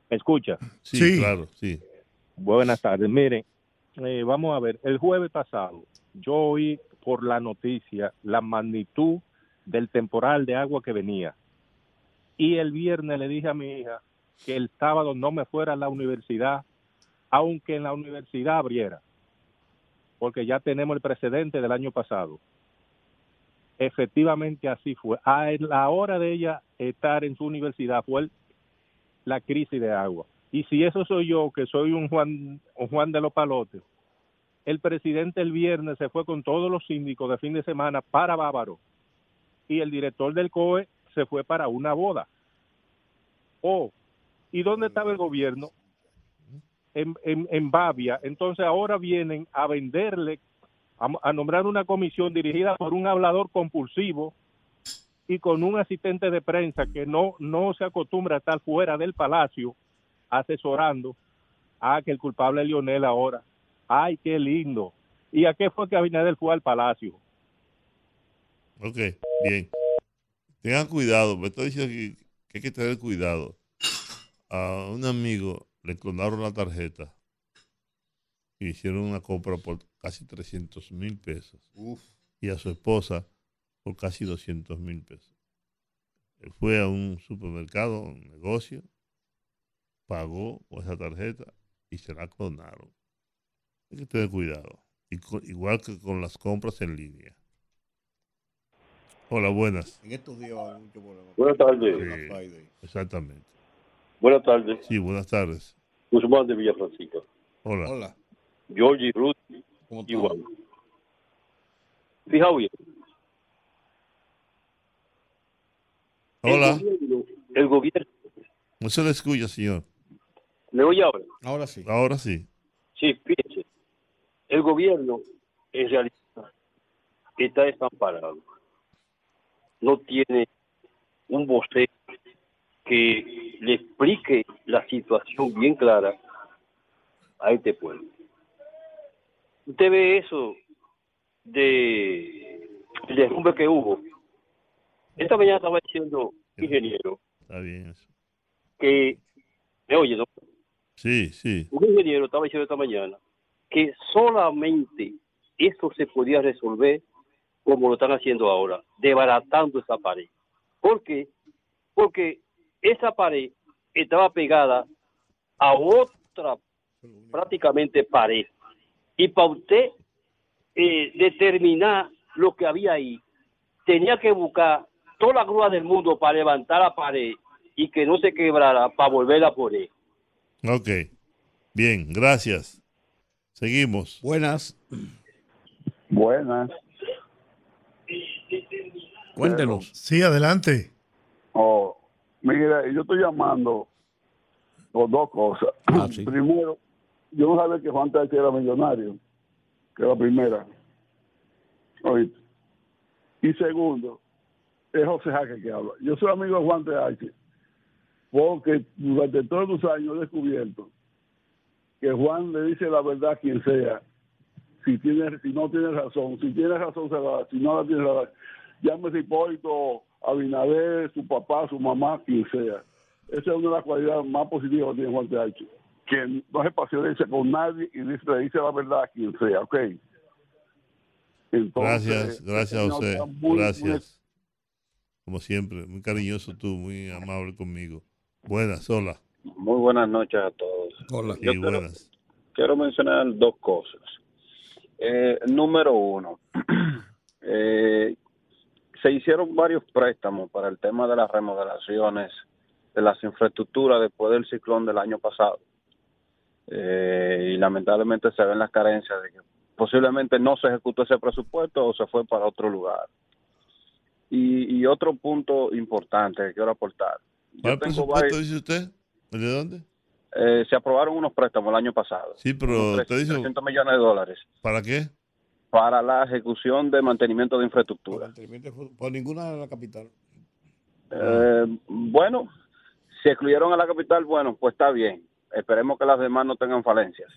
¿Me escucha? Sí, Sí. claro, sí. Buenas tardes. Miren, eh, vamos a ver. El jueves pasado yo oí por la noticia la magnitud del temporal de agua que venía. Y el viernes le dije a mi hija que el sábado no me fuera a la universidad, aunque en la universidad abriera, porque ya tenemos el precedente del año pasado. Efectivamente así fue. A la hora de ella estar en su universidad fue la crisis de agua. Y si eso soy yo, que soy un Juan, un Juan de los Palotes, el presidente el viernes se fue con todos los síndicos de fin de semana para Bávaro y el director del COE se fue para una boda. Oh, ¿y dónde estaba el gobierno? En, en, en Bavia. Entonces ahora vienen a venderle, a, nombrar una comisión dirigida por un hablador compulsivo y con un asistente de prensa que no, no se acostumbra a estar fuera del palacio asesorando a que el culpable es Lionel ahora. Ay, qué lindo. ¿Y a qué fue que Abinader fue al palacio? Ok, bien. Tengan cuidado, me estoy diciendo que, que hay que tener cuidado. a un amigo le clonaron la tarjeta y hicieron una compra por casi 300 mil pesos. Y a su esposa por casi 200 mil pesos. Él fue a un supermercado, un negocio, pagó con esa tarjeta y se la clonaron. Hay que tener cuidado. Y igual que con las compras en línea. Hola, buenas. En estos días mucho problema. Buenas tardes. Exactamente. Buenas tardes. Sí, buenas tardes. Guzmán de Villa Francisco. Hola. Hola. Georgie Ruth, igual. Fijaos bien. Hola. El gobierno, el gobierno, No se le escucha, señor. ¿me oye ahora? Ahora sí. Ahora sí. Sí, fíjense. El gobierno, en realidad, está desamparado. No tiene un vocero que le explique la situación bien clara a este pueblo. Usted ve eso de el derrumbe que hubo. Esta mañana estaba diciendo, ingeniero, Está bien eso. que, ¿me oye, no? Sí, sí. un ingeniero estaba diciendo esta mañana que solamente eso se podía resolver como lo están haciendo ahora, desbaratando esa pared. ¿Por qué? Porque esa pared estaba pegada a otra prácticamente pared. Y para usted eh, determinar lo que había ahí, tenía que buscar toda la grúa del mundo para levantar la pared y que no se quebrara para volverla a poner. Ok. Bien, gracias. Seguimos. Buenas. Buenas. Cuéntenos. Sí, adelante. Oh, mira, yo estoy llamando por dos cosas. Ah, Primero, yo no sabía que Juan Tache era millonario, que era la primera. Oíste. Y segundo, es José Jaque que habla. Yo soy amigo de Juan Tache porque durante todos los años he descubierto que Juan le dice la verdad a quien sea. Si tiene, si no tiene razón, si tiene razón se la si no la tiene la. Llámese Hipólito, Abinader, su papá, su mamá, quien sea. Esa es una de las cualidades más positivas que tiene Juan TH. Que no se pasionencia con nadie y dice, le dice la verdad a quien sea, ¿ok? Entonces, Gracias, gracias a usted. muy, Gracias. Como siempre, muy cariñoso tú, muy amable conmigo. Buenas, hola. Muy buenas noches a todos. Hola. Sí, Yo quiero, buenas. quiero mencionar dos cosas. Eh, número uno, eh, se hicieron varios préstamos para el tema de las remodelaciones de las infraestructuras después del ciclón del año pasado. Eh, y lamentablemente se ven las carencias de que posiblemente no se ejecutó ese presupuesto o se fue para otro lugar. Y, y otro punto importante que quiero aportar. Yo ¿Cuál tengo presupuesto varios- dice usted? ¿De dónde? eh, se aprobaron unos préstamos el año pasado. Sí, pero Unos usted dice, 300 millones de dólares ¿para qué? para la ejecución de mantenimiento de infraestructura. Por ninguna de la capital. Eh, bueno, si excluyeron a la capital, bueno, pues está bien. Esperemos que las demás no tengan falencias.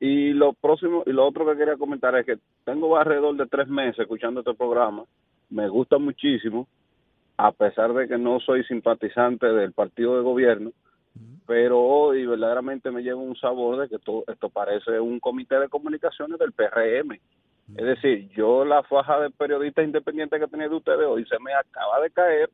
Y lo próximo y lo otro que quería comentar es que tengo alrededor de tres meses escuchando este programa. Me gusta muchísimo, a pesar de que no soy simpatizante del partido de gobierno, pero hoy verdaderamente me lleva un sabor de que esto, esto parece un comité de comunicaciones del PRM. Es decir, yo la faja de periodistas independientes que tenía de ustedes hoy se me acaba de caer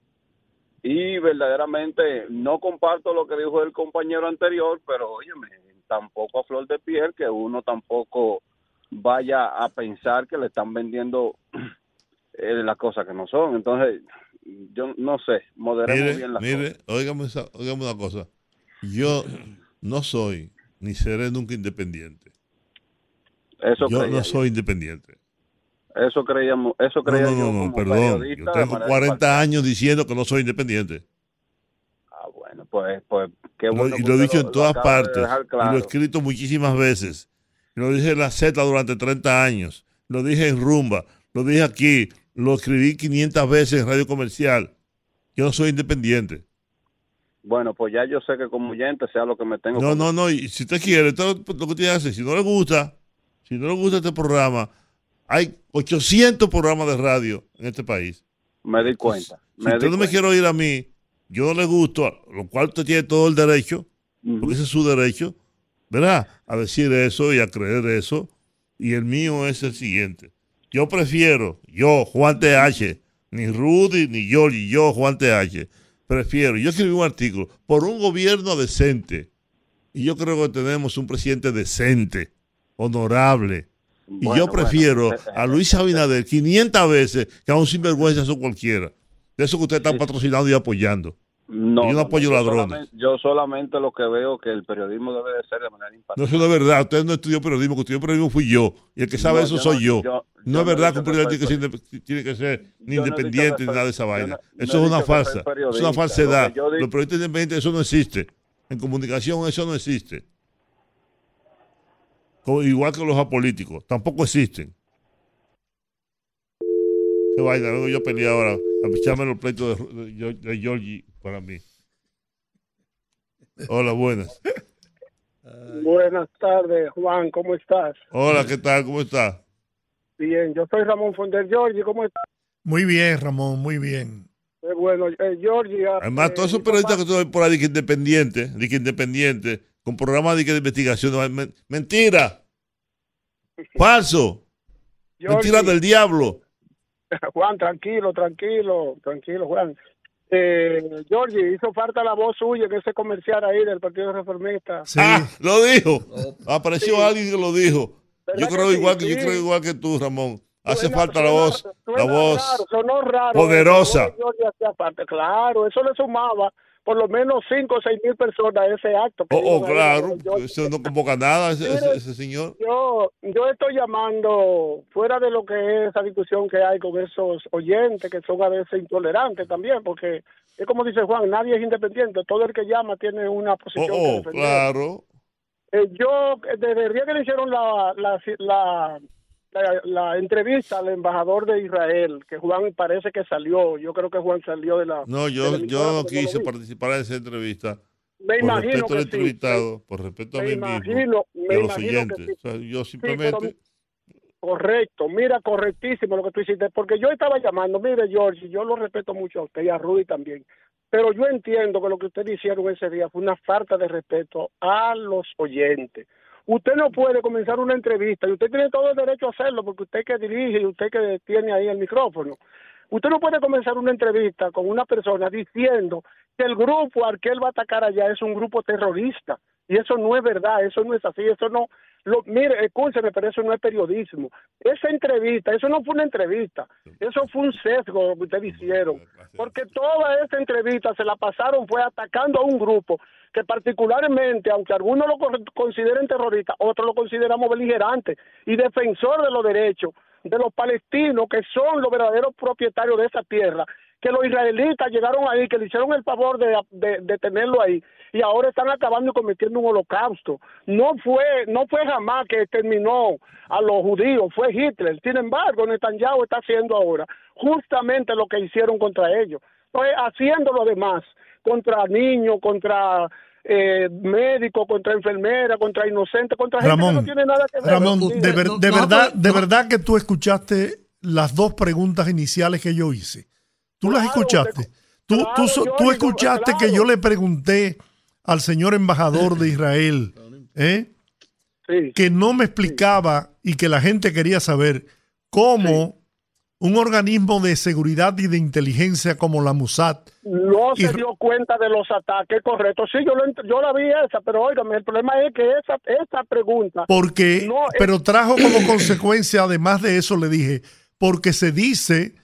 y verdaderamente no comparto lo que dijo el compañero anterior, pero óyeme, tampoco a flor de piel que uno tampoco vaya a pensar que le están vendiendo eh, las cosas que no son. Entonces, yo no sé, moderemos Mire, bien las mire, óigame, esa- óigame una cosa. Yo no soy ni seré nunca independiente. Eso yo no soy independiente. Eso creíamos, eso creía no, no, no, como perdón. Yo tengo manera 40 años diciendo que no soy independiente. Bueno, pues, pues qué Lo- bueno. y lo he dicho en todas de partes. Y lo he escrito muchísimas veces. Lo dije en la Z durante 30 años. Lo dije en Rumba. Lo dije aquí. Lo escribí 500 veces en Radio Comercial. Yo no soy independiente. Bueno, pues ya yo sé que como oyente sea lo que me tengo No, como- no, no. Y si usted quiere, todo lo que usted hace, si no le gusta, si no le gusta este programa, hay 800 programas de radio en este país. Me di cuenta. Si me usted di no me quiere oír a mí, yo no le gusto, lo cual usted tiene todo el derecho, porque ese es su derecho, ¿verdad? A decir eso y a creer eso. Y el mío es el siguiente. Yo prefiero, yo, Juan TH, ni Rudy, ni Yoli, yo, Juan TH, prefiero, yo escribí un artículo, por un gobierno decente. Y yo creo que tenemos un presidente decente, honorable. Y Bueno, yo prefiero a Luis Abinader 500 veces que a un sinvergüenza o cualquiera. De eso que usted está patrocinando y apoyando. No, yo no apoyo yo ladrones. solamente- Yo solamente lo que veo que el periodismo debe de ser de manera imparcial. No, eso no es verdad. Usted no estudió periodismo, que estudió periodismo fui yo. Y el que sabe No, eso soy no- yo. yo- no es no verdad que un periodista tiene que ser- tiene que ser ni no independiente ni nada de esa vaina. no- eso no es una farsa. Es una falsedad. Los periodistas independientes, eso no existe. En comunicación eso no existe. Igual que los apolíticos. Tampoco existen. Qué vaina. Luego yo peleé ahora a echarme los pleitos de, de, de Georgie para mí. Hola, buenas. Buenas tardes, Juan, ¿cómo estás? Hola, ¿qué tal? ¿Cómo está? Bien, yo soy Ramón Fonder Giorgi, ¿cómo estás? Muy bien, Ramón, muy bien. Eh, bueno, eh, Giorgi, Además, eh, todos esos periodistas que estoy por ahí que independiente, de que independiente, con programas de, investigación, men- mentira, falso, Georgie. mentira del diablo. Juan, tranquilo, tranquilo, tranquilo, Juan. Eh, hizo falta la voz suya en ese comercial ahí del Partido Reformista. Ah, lo dijo. Apareció Sí. alguien que lo dijo. ¿Verdad Yo que creo sí? igual que yo Sí. creo igual que tú, Ramón. Hace Suena- falta la voz, suena la voz raro, sonó raro. poderosa. Hacía falta. Claro, eso le sumaba por lo menos 5 o 6 mil personas a ese acto. Oh, oh, ahí, claro, Giorgi. eso no convoca nada ese, ese- ese señor. Yo, yo estoy llamando fuera de lo que es esa discusión que hay con esos oyentes que son a veces intolerantes también, porque es como dice Juan, nadie es independiente, todo el que llama tiene una Oh, posición oh, defender. claro. Eh, yo, eh, desde el día que le hicieron la, la, la, la- la entrevista al embajador de Israel, que Juan parece que salió, yo creo que Juan salió de la... No, yo, yo no quise participar en esa entrevista. Me por imagino respeto al sí. por respeto a Me mí imagino- mismo me a los oyentes. sí. O sea, yo simplemente... Correcto, mira, correctísimo lo que tú hiciste, porque yo estaba llamando, mire George, yo lo respeto mucho a usted y a Rudy también, pero yo entiendo que lo que ustedes hicieron ese día fue una falta de respeto a los oyentes. Usted no puede comenzar una entrevista y usted tiene todo el derecho a hacerlo porque usted que dirige y usted que tiene ahí el micrófono. Usted no puede comenzar una entrevista con una persona diciendo que el grupo al que él va a atacar allá es un grupo terrorista. Y eso no es verdad, eso no es así, eso no... Lo, mire, escúcheme, pero eso no es periodismo. Esa entrevista, eso no fue una entrevista, eso fue un sesgo lo que ustedes hicieron. Porque toda esa entrevista se la pasaron fue atacando a un grupo que particularmente, aunque algunos lo con- consideren terrorista, otros lo consideramos beligerante y defensor de los derechos de los palestinos que son los verdaderos propietarios de esa tierra, que los israelitas llegaron ahí, que le hicieron el favor de, de, de tenerlo ahí y ahora están acabando y cometiendo un holocausto. No fue, no fue jamás que terminó a los judíos, fue Hitler. Sin embargo, Netanyahu está haciendo ahora justamente lo que hicieron contra ellos. Pues haciendo lo demás, contra niños, contra eh, médicos, contra enfermeras, contra inocentes, contra gente que no Ramón, tiene nada que ver. Ramón, de, ver- No, de no, verdad, no, de verdad que tú escuchaste las dos preguntas iniciales que yo hice. Tú las escuchaste. Tú, tú, yo tú escuchaste que yo le pregunté al señor embajador de Israel ¿eh? que no me explicaba y que la gente quería saber cómo un organismo de seguridad y de inteligencia como la Mossad no se dio cuenta de los ataques, correcto. Sí, yo, lo yo la vi esa, pero óigame, el problema es que esa, esa pregunta... Porque, no pero trajo como consecuencia, además de eso, le dije, porque se dice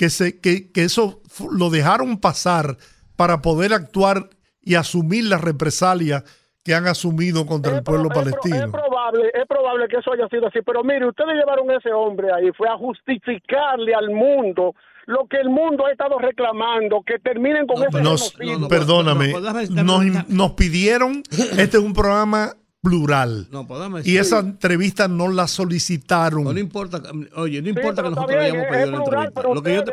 que, se, que, que eso lo dejaron pasar para poder actuar y asumir las represalias que han asumido contra el pueblo Es palestino. probable, es probable que eso haya sido así, pero mire, ustedes llevaron a ese hombre ahí, fue a justificarle al mundo lo que el mundo ha estado reclamando, que terminen con ese Nos, genocidio. perdóname, nos, nos pidieron, este es un programa plural. No, pues dame y esa entrevista no la solicitaron. No importa, oye, no importa que nosotros hayamos pedido la entrevista. Lo que yo te-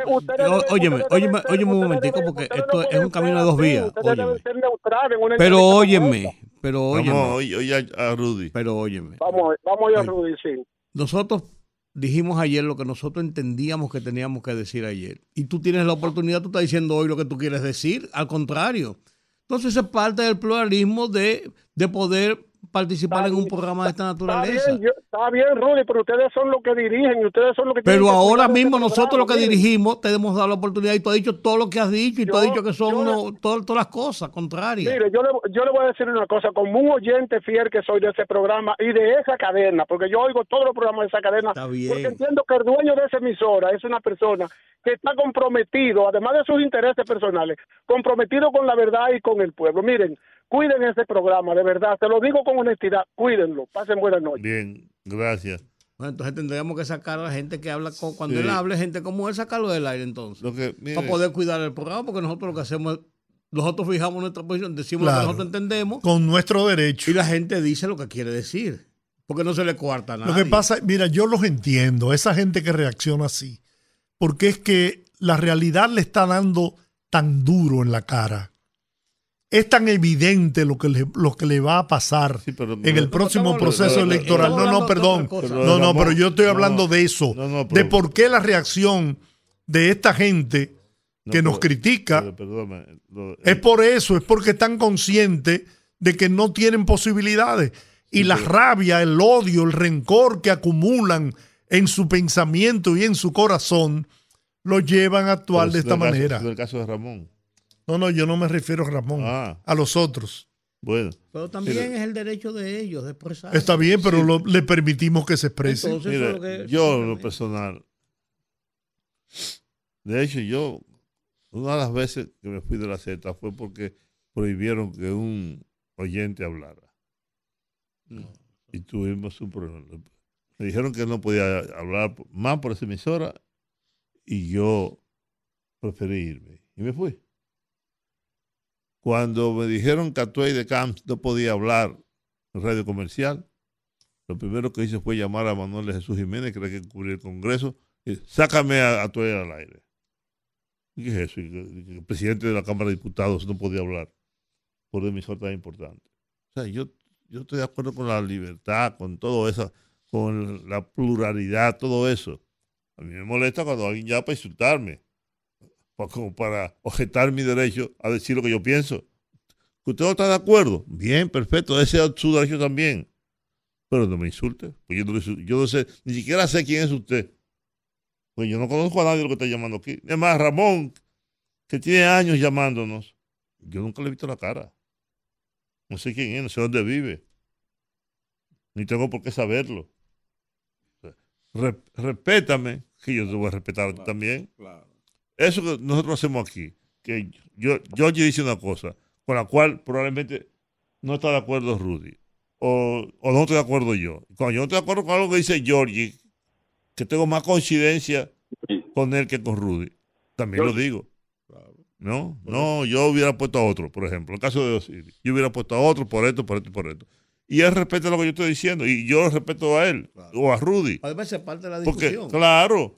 óyeme, ustedes óyeme, óyeme un momentico porque esto no es un camino de dos vías. Óyeme. deben ser neutrales en una Pero óyeme, pero Vamos, óyeme. oye, oye a, Rudy. Pero óyeme. Vamos, vamos a ir a Rudy, sí. Nosotros dijimos ayer lo que nosotros entendíamos que teníamos que decir ayer. Y tú tienes la oportunidad, tú estás diciendo hoy lo que tú quieres decir, al contrario. Entonces es parte del pluralismo de, de poder participar en un programa de esta Está naturaleza. bien, yo- está bien, Rudy, pero ustedes son los que dirigen y ustedes son los que Pero ahora mismo nosotros lo que dirigimos te hemos dado la oportunidad y tú has dicho todo lo que has dicho y tú has Yo- dicho que son yo le- uno- todas, las cosas contrarias. Mire, yo le, yo le voy a decir una cosa, como un oyente fiel que soy de ese programa y de esa cadena, porque yo oigo todos los programas de esa cadena, bien. porque entiendo que el dueño de esa emisora es una persona que está comprometido, además de sus intereses personales, comprometido con la verdad y con el pueblo. Miren, cuiden ese programa, de verdad, te lo digo con honestidad, cuídenlo, pasen buenas noches. Bien, gracias. Bueno, entonces tendríamos que sacar a la gente que habla con, cuando Sí. él hable, gente como él, sacarlo del aire entonces. Lo que, mire, para poder cuidar el programa, porque nosotros lo que hacemos es, nosotros fijamos nuestra posición, decimos lo Claro. que nosotros entendemos. Con nuestro derecho. Y la gente dice lo que quiere decir. Porque no se le cuarta nada. Lo que pasa, mira, yo los entiendo, esa gente que reacciona así, porque es que la realidad le está dando tan duro en la cara. Es tan evidente lo que le, lo que le va a pasar en el próximo estamos proceso electoral. No, no, perdón. No, no, pero yo estoy no, hablando de eso. no, no, de por qué la reacción de esta gente que nos critica lo- es por eso, es porque están conscientes de que no tienen posibilidades. Y la rabia, el odio, el rencor que acumulan en su pensamiento y en su corazón, lo llevan a actuar de es esta caso- manera. es el caso de Ramón. No, no, yo no me refiero a Ramón, Ah. a los otros. Bueno. Pero también es el derecho de ellos de expresar. Está bien, pero lo- le permitimos que se exprese. Entonces, es lo que- yo en lo personal, de hecho yo, una de las veces que me fui de la Z fue porque prohibieron que un oyente hablara. Y tuvimos un problema. Me dijeron que no podía hablar más por esa emisora y yo preferí irme. Y me fui. Cuando me dijeron que Atuey de Camps no podía hablar en radio comercial, lo primero que hice fue llamar a Manuel Jesús Jiménez, que era que cubría el Congreso, y sácame a Atuey al aire. ¿Y ¿Qué es eso? El presidente de la Cámara de Diputados no podía hablar por una emisora tan importante. O sea, yo, yo estoy de acuerdo con la libertad, con todo eso, con la pluralidad, todo eso. A mí me molesta cuando alguien llama para insultarme, como para objetar mi derecho a decir lo que yo pienso. ¿Que usted no está de acuerdo? Bien, perfecto, ese es su derecho también. Pero no me insulte, porque yo no, yo sé, ni siquiera sé quién es usted. Pues yo no conozco a nadie lo que está llamando aquí. Es más, Ramón, que tiene años llamándonos, yo nunca le he visto la cara. No sé quién es, no sé dónde vive. Ni tengo por qué saberlo. Re- respétame, que yo te voy a respetar a ti también. Eso que nosotros hacemos aquí, que yo, yo dice una cosa, con la cual probablemente no está de acuerdo Rudy, o, o no estoy de acuerdo yo. Cuando yo no estoy de acuerdo con algo que dice Georgie, que tengo más coincidencia con él que con Rudy, también lo digo. No, no, yo hubiera puesto a otro, por ejemplo, en el caso de Osiris, yo hubiera puesto a otro por esto, por esto y por esto. Y él respeta lo que yo estoy diciendo, y yo lo respeto a él, o a Rudy. Además, es parte de la Porque, discusión. claro,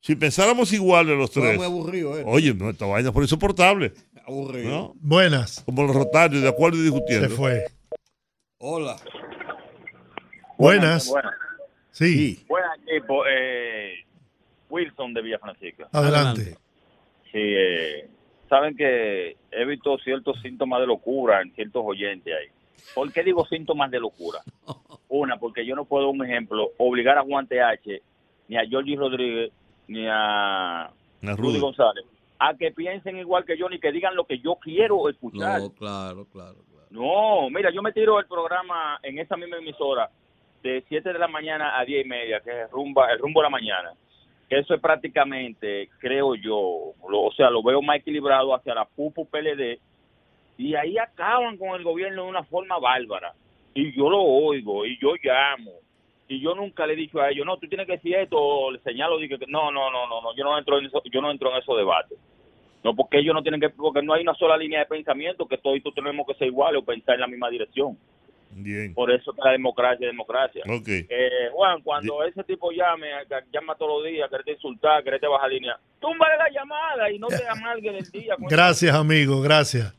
si pensáramos iguales los Fue tres, muy aburrido, ¿eh? oye, no, esta vaina fue insoportable. Aburrido. ¿no? Buenas. Como los rotarios, de acuerdo y discutiendo. Se fue. Hola. Buenas. Buenas. Sí. Buenas, equipo. Eh, Wilson de Villa Francisca. Adelante. Sí, eh, saben que he visto ciertos síntomas de locura en ciertos oyentes ahí. ¿Por qué digo síntomas de locura? Una, porque yo no puedo, un ejemplo, obligar a Juan TH, ni a Georgie Rodríguez, ni a A Rudy Rudy. González, a que piensen igual que yo, ni que digan lo que yo quiero escuchar. No, claro, claro. No, mira, yo me tiro el programa en esa misma emisora de 7 de la mañana a 10 y media, que es el, rumba, el rumbo de la mañana. Que eso es prácticamente, creo yo, lo- o sea, lo veo más equilibrado hacia la PUPU PLD. Y ahí acaban con el gobierno de una forma bárbara. Y yo lo oigo, y yo llamo. Y yo nunca le he dicho a ellos, no, tú tienes que decir esto, o le señalo, digo no, no, no, no, no, yo no entro en eso, yo no entro en esos debates. No, porque ellos no tienen que, porque no hay una sola línea de pensamiento que todos tenemos que ser iguales o pensar en la misma dirección. Bien. Por eso que la democracia es democracia. Ok. Eh, Juan, cuando ese tipo llame, llama todos los días, quererte insultar, quererte bajar línea, túmbale la llamada y no te amargue del día. con Gracias, amigo. Gracias.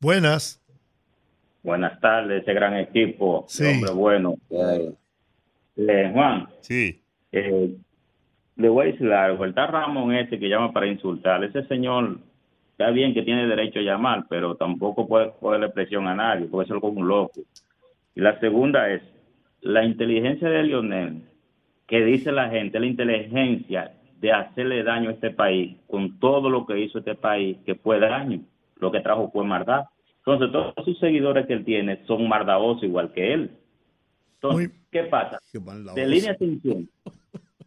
Buenas. Buenas tardes, ese gran equipo. Sí. Hombre bueno. Eh, eh, Juan. Sí. Eh, le voy a decir algo. El tal Ramón ese que llama para insultar, ese señor está bien que tiene derecho a llamar, pero tampoco puede ponerle presión a nadie, porque eso es como un loco. Y la segunda es, la inteligencia de Lionel, que dice la gente, la inteligencia de hacerle daño a este país con todo lo que hizo este país, que fue daño, lo que trajo fue maldad. Entonces, todos sus seguidores que él tiene son mardaosos igual que él. Entonces, ¿qué pasa? De línea de atención,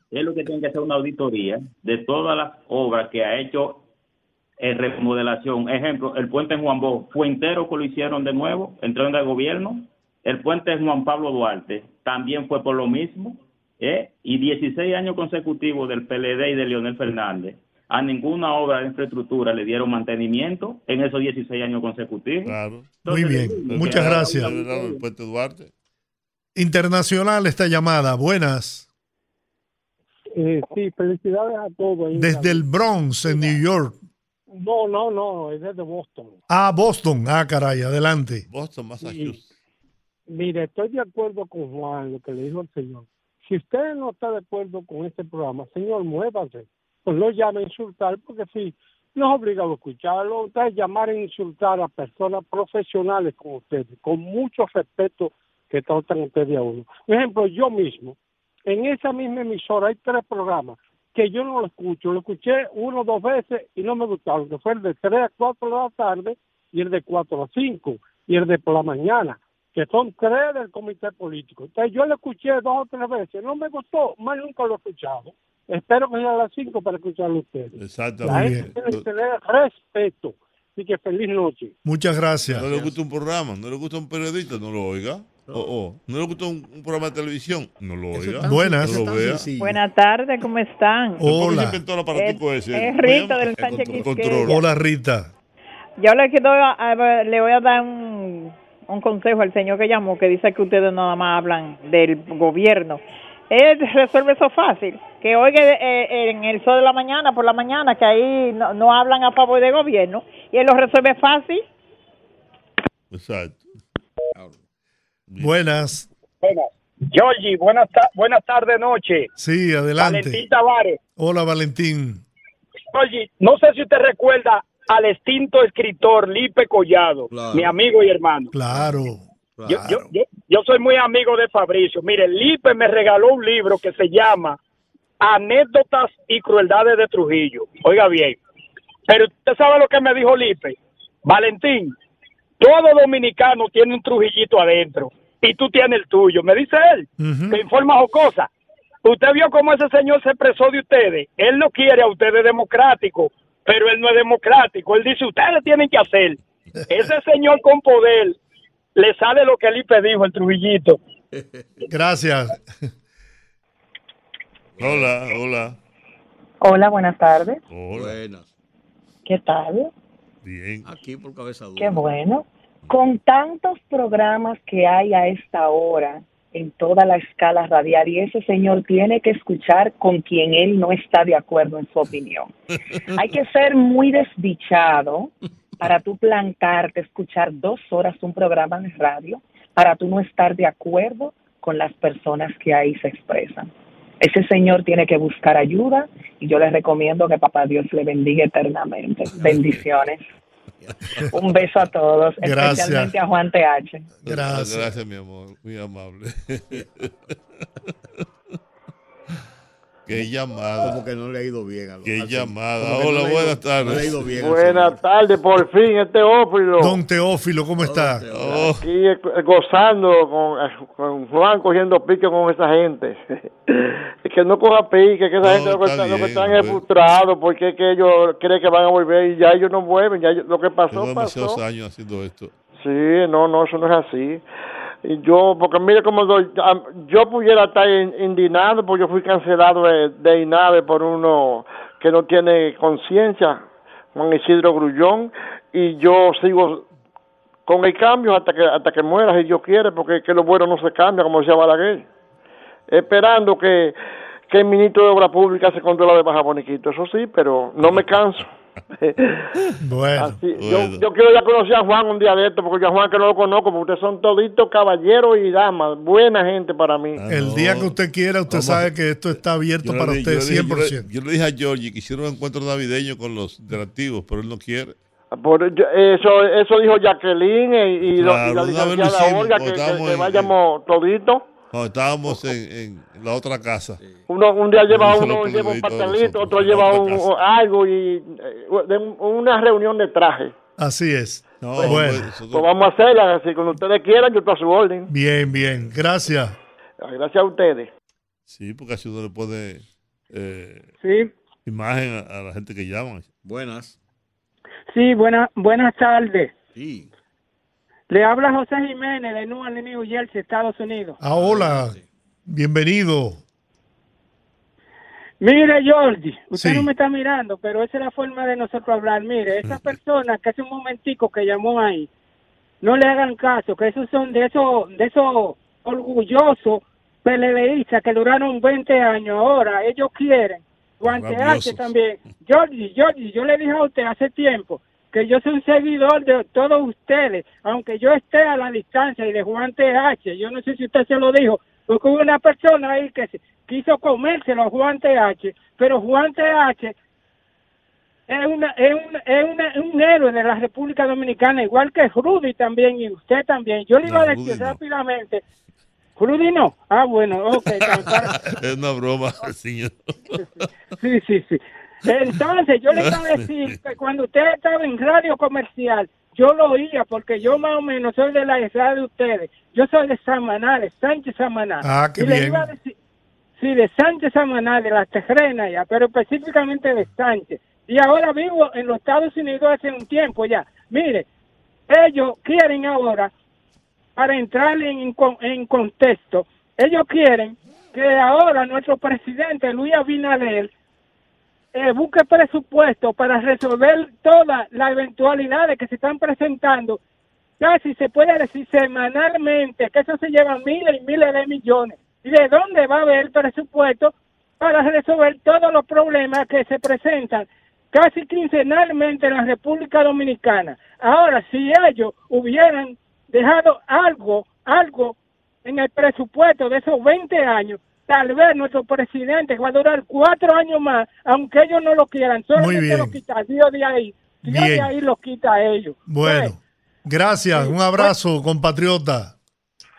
es lo que tiene que hacer una auditoría de todas las obras que ha hecho en remodelación. Ejemplo, el puente en Juan Bosch fue entero que lo hicieron de nuevo, entraron del gobierno. El puente en Juan Pablo Duarte también fue por lo mismo. ¿eh? Y 16 años consecutivos del PLD y de Leonel Fernández. A ninguna obra de infraestructura le dieron mantenimiento en esos 16 años consecutivos. Muy bien, muchas gracias. Duarte. Internacional esta llamada, buenas. Eh, sí, felicidades a todos. Desde el Bronx, en New York. No, no, no, es desde Boston. Ah, Boston. Ah, caray, adelante. Boston, Massachusetts. Mire, estoy de acuerdo con Juan, lo que le dijo el señor. Si usted no está de acuerdo con este programa, señor, muévase. Pues no llame a insultar, porque si no es obligado a escucharlo, usted llamar a insultar a personas profesionales como ustedes, con mucho respeto que tratan ustedes a uno. Por ejemplo, yo mismo, en esa misma emisora hay tres programas que yo no lo escucho. Lo escuché uno o dos veces y no me gustaron, que fue el de 3 a 4 de la tarde y el de 4 a 5 y el de por la mañana, que son tres del comité político. Entonces yo lo escuché dos o tres veces, no me gustó, más nunca lo he escuchado. Espero que sea a las 5 para escucharlo a ustedes. La Exactamente. gente tiene que tener respeto. Así que feliz noche. Muchas gracias. No le gusta un programa, no le gusta un periodista, no lo oiga. Oh, oh. No le gusta un, un programa de televisión, no lo oiga. Buenas. No. Buenas tardes, ¿cómo están? ¿Cómo se inventó el aparatico Es- ese? es ¿Cómo Rita del El Sánchez. Hola, Rita. Yo le, quiero, le voy a dar un, un consejo al señor que llamó, que dice que ustedes nada más hablan del gobierno. Él resuelve eso fácil, que oiga eh, en el sol de la mañana, por la mañana, que ahí no, no hablan a favor del gobierno, y él lo resuelve fácil. Exacto. Buenas. Buenas. Georgie, buenas, ta- buenas tardes, noche. Sí, adelante. Valentín Tavares. Hola, Valentín. Georgie, no sé si usted recuerda al extinto escritor Lipe Collado, Claro. mi amigo y hermano. Claro. Yo, yo, yo, yo soy muy amigo de Fabricio. Mire, Lipe me regaló un libro que se llama Anécdotas y Crueldades de Trujillo. Oiga bien. Pero usted sabe lo que me dijo Lipe. Valentín, todo dominicano tiene un Trujillito adentro y tú tienes el tuyo. Me dice él, que informa jocosa. Usted vio cómo ese señor se expresó de ustedes. Él no quiere a ustedes democrático, pero él no es democrático. Él dice, ustedes tienen que hacer. Ese señor con poder le sale lo que Lipe dijo, el Trujillito. Gracias. Hola, hola. Hola, buenas tardes. Buenas. ¿Qué tal? Bien. Aquí por cabeza dura. Qué bueno. Con tantos programas que hay a esta hora en toda la escala radial y ese señor tiene que escuchar con quien él no está de acuerdo en su opinión. Hay que ser muy desdichado para tú plantarte, escuchar dos horas un programa de radio, para tú no estar de acuerdo con las personas que ahí se expresan. Ese señor tiene que buscar ayuda y yo le recomiendo que papá Dios le bendiga eternamente. Bendiciones. Un beso a todos, Gracias. especialmente a Juan TH. Gracias. Gracias, mi amor. Muy amable. Qué llamada. Como que no le ha ido bien. A lo- Qué así. llamada. Hola, no buenas ido- tardes. no le ha ido bien al Buenas tardes, por fin, este Teófilo. Don Teófilo, ¿cómo está? Aquí eh, gozando con, eh, con Juan cogiendo pique con esa gente. es que no coja pique, que esa gente lo que, está está- lo que bien, están es frustrados porque es que ellos creen que van a volver y ya ellos no vuelven. Ya ellos- lo que pasó, demasiados pasó. años haciendo esto. Sí, no, no, eso no es así. Y yo, porque mire cómo doy- yo pudiera estar in- indignado porque yo fui cancelado de, de por uno que no tiene conciencia, Juan Isidro Grullón, y yo sigo con el cambio hasta que hasta que muera si Dios quiere, porque que lo bueno no se cambia, como decía Balaguer. Esperando que, que el ministro de Obra Pública se controla de Baja Boniquito, eso sí, pero no me canso. Bueno. Así, yo, yo quiero ya conocer a Juan un día de esto, porque yo a Juan que no lo conozco, porque ustedes son toditos caballeros y damas, buena gente para mí. El día que usted quiera, usted sabe que esto está abierto Yo para le- usted yo le dije- 100%. Yo le, yo le dije a Georgie que hiciera un encuentro navideño con los interactivos, pero él no quiere. Por, yo- eso, eso dijo Jacqueline y, y y Claro, la vez lo licenciada Olga, que, que- que vayamos toditos. Cuando estábamos en, en la otra casa. Uno, un día lleva uno lo lleva un pastelito, otro lleva un, algo y eh, de una reunión de traje. Así es. Pues, bueno, pues vamos a hacerla, así cuando ustedes quieran, yo estoy a su orden. bien, bien. Gracias. Gracias a ustedes. Sí, porque así uno le pone eh, Sí, imagen a, a la gente que llama. Buenas. sí, buena, buenas tardes. Sí. Le habla José Jiménez de New Jersey, Estados Unidos. Ah, hola. Bienvenido. Mire, Georgie, usted Sí. no me está mirando, pero esa es la forma de nosotros hablar. Mire, esa persona que hace un momentico que llamó ahí, no le hagan caso, que esos son de esos, de esos orgullosos PLDistas que duraron 20 años. Ahora, ellos quieren guantearse también. Georgie, Georgie, yo le dije a usted hace tiempo que yo soy un seguidor de todos ustedes, aunque yo esté a la distancia y de Juan TH, yo no sé si usted se lo dijo, porque hubo una persona ahí que se- quiso comérselo a Juan TH, pero Juan TH es, una, es, una- es una- un héroe de la República Dominicana, igual que Rudy también y usted también. Yo le iba No, a decir no. rápidamente, Rudy no, ah bueno, ok, es una broma, señor. Sí, sí, sí. Entonces, yo le iba a decir que cuando usted estaba en radio comercial, yo lo oía porque yo más o menos soy de la edad de ustedes. Yo soy de Samanales, Sánchez Samanales. Ah, qué y le bien. iba a decir, sí, de Sánchez Samanales, de las terrenas ya, pero específicamente de Sánchez. Y ahora vivo en los Estados Unidos hace un tiempo ya. Mire, ellos quieren ahora, para entrar en, con- en contexto, ellos quieren que ahora nuestro presidente Luis Abinader eh, busque presupuesto para resolver todas las eventualidades que se están presentando, casi se puede decir semanalmente, que eso se lleva miles y miles de millones. ¿Y de dónde va a haber presupuesto para resolver todos los problemas que se presentan casi quincenalmente en la República Dominicana? Ahora, si ellos hubieran dejado algo, algo en el presupuesto de esos 20 años, tal vez nuestro presidente va a durar cuatro años más, aunque ellos no lo quieran, solamente bien. lo quita Dios de ahí, Dios de Bien. ahí lo quita a ellos. Bueno, gracias. Un abrazo, compatriota.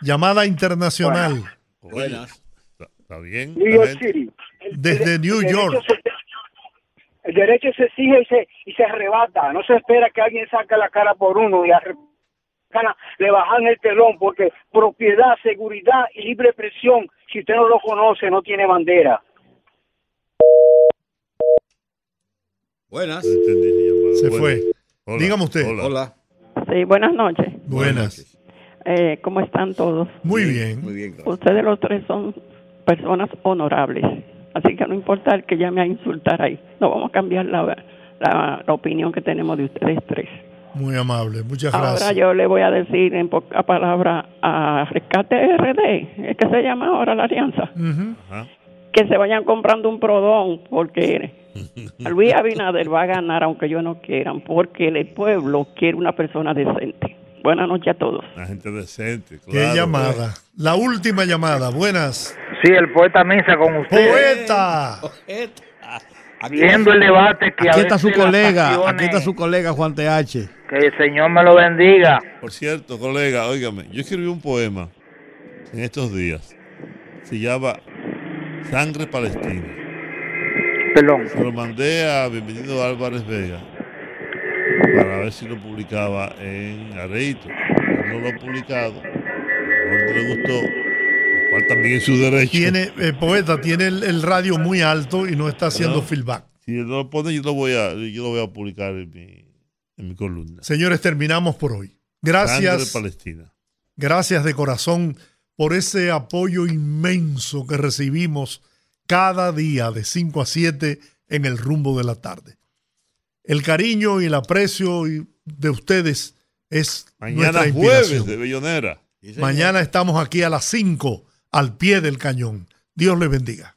Llamada internacional. Buenas. Está bien. New la York gente- City. Desde New El York. se- el derecho se exige y se, y se arrebata. No se espera que alguien saque la cara por uno y le bajan el telón porque propiedad, seguridad y libre expresión, si usted no lo conoce, no tiene bandera. Buenas. Se fue. Hola. Dígame usted. Hola. Sí, buenas noches. Buenas. Eh, ¿Cómo están todos? Muy bien. Muy bien. Ustedes los tres son personas honorables. Así que no importa el que llame a insultar ahí. No vamos a cambiar la, la, la opinión que tenemos de ustedes tres. Muy amable. Muchas Ahora gracias. yo le voy a decir en pocas palabras a Rescate RD, es que se llama ahora la alianza, que se vayan comprando un prodón porque Luis Abinader va a ganar aunque yo no quieran, porque el pueblo quiere una persona decente. Buenas noches a todos. La gente decente. Qué claro. llamada. La última llamada. Buenas. Sí, el poeta Misa con usted. Poeta. Viendo el debate que a Aquí está su colega, pasiones- aquí está su colega Juan TH. Que el Señor me lo bendiga. Por cierto, colega, óigame, yo escribí un poema en estos días. Se llama Sangre Palestina. Perdón. Se lo mandé a Bienvenido Álvarez Vega para ver si lo publicaba en Areito. Él no lo ha publicado. A lo mejor no le gustó, lo cual también es su derecho. Tiene, eh, poeta, tiene el, el radio muy alto y no está haciendo ¿No? feedback. Si él no lo pone, yo lo voy a, yo lo voy a publicar en mi, en mi columna. Señores, terminamos por hoy. Gracias. Palestina. Gracias de corazón por ese apoyo inmenso que recibimos cada día de 5 a 7 en el rumbo de la tarde. El cariño y el aprecio de ustedes es Mañana nuestra jueves inspiración. de Bellonera. Mañana estamos aquí a las 5 al pie del cañón. Dios les bendiga.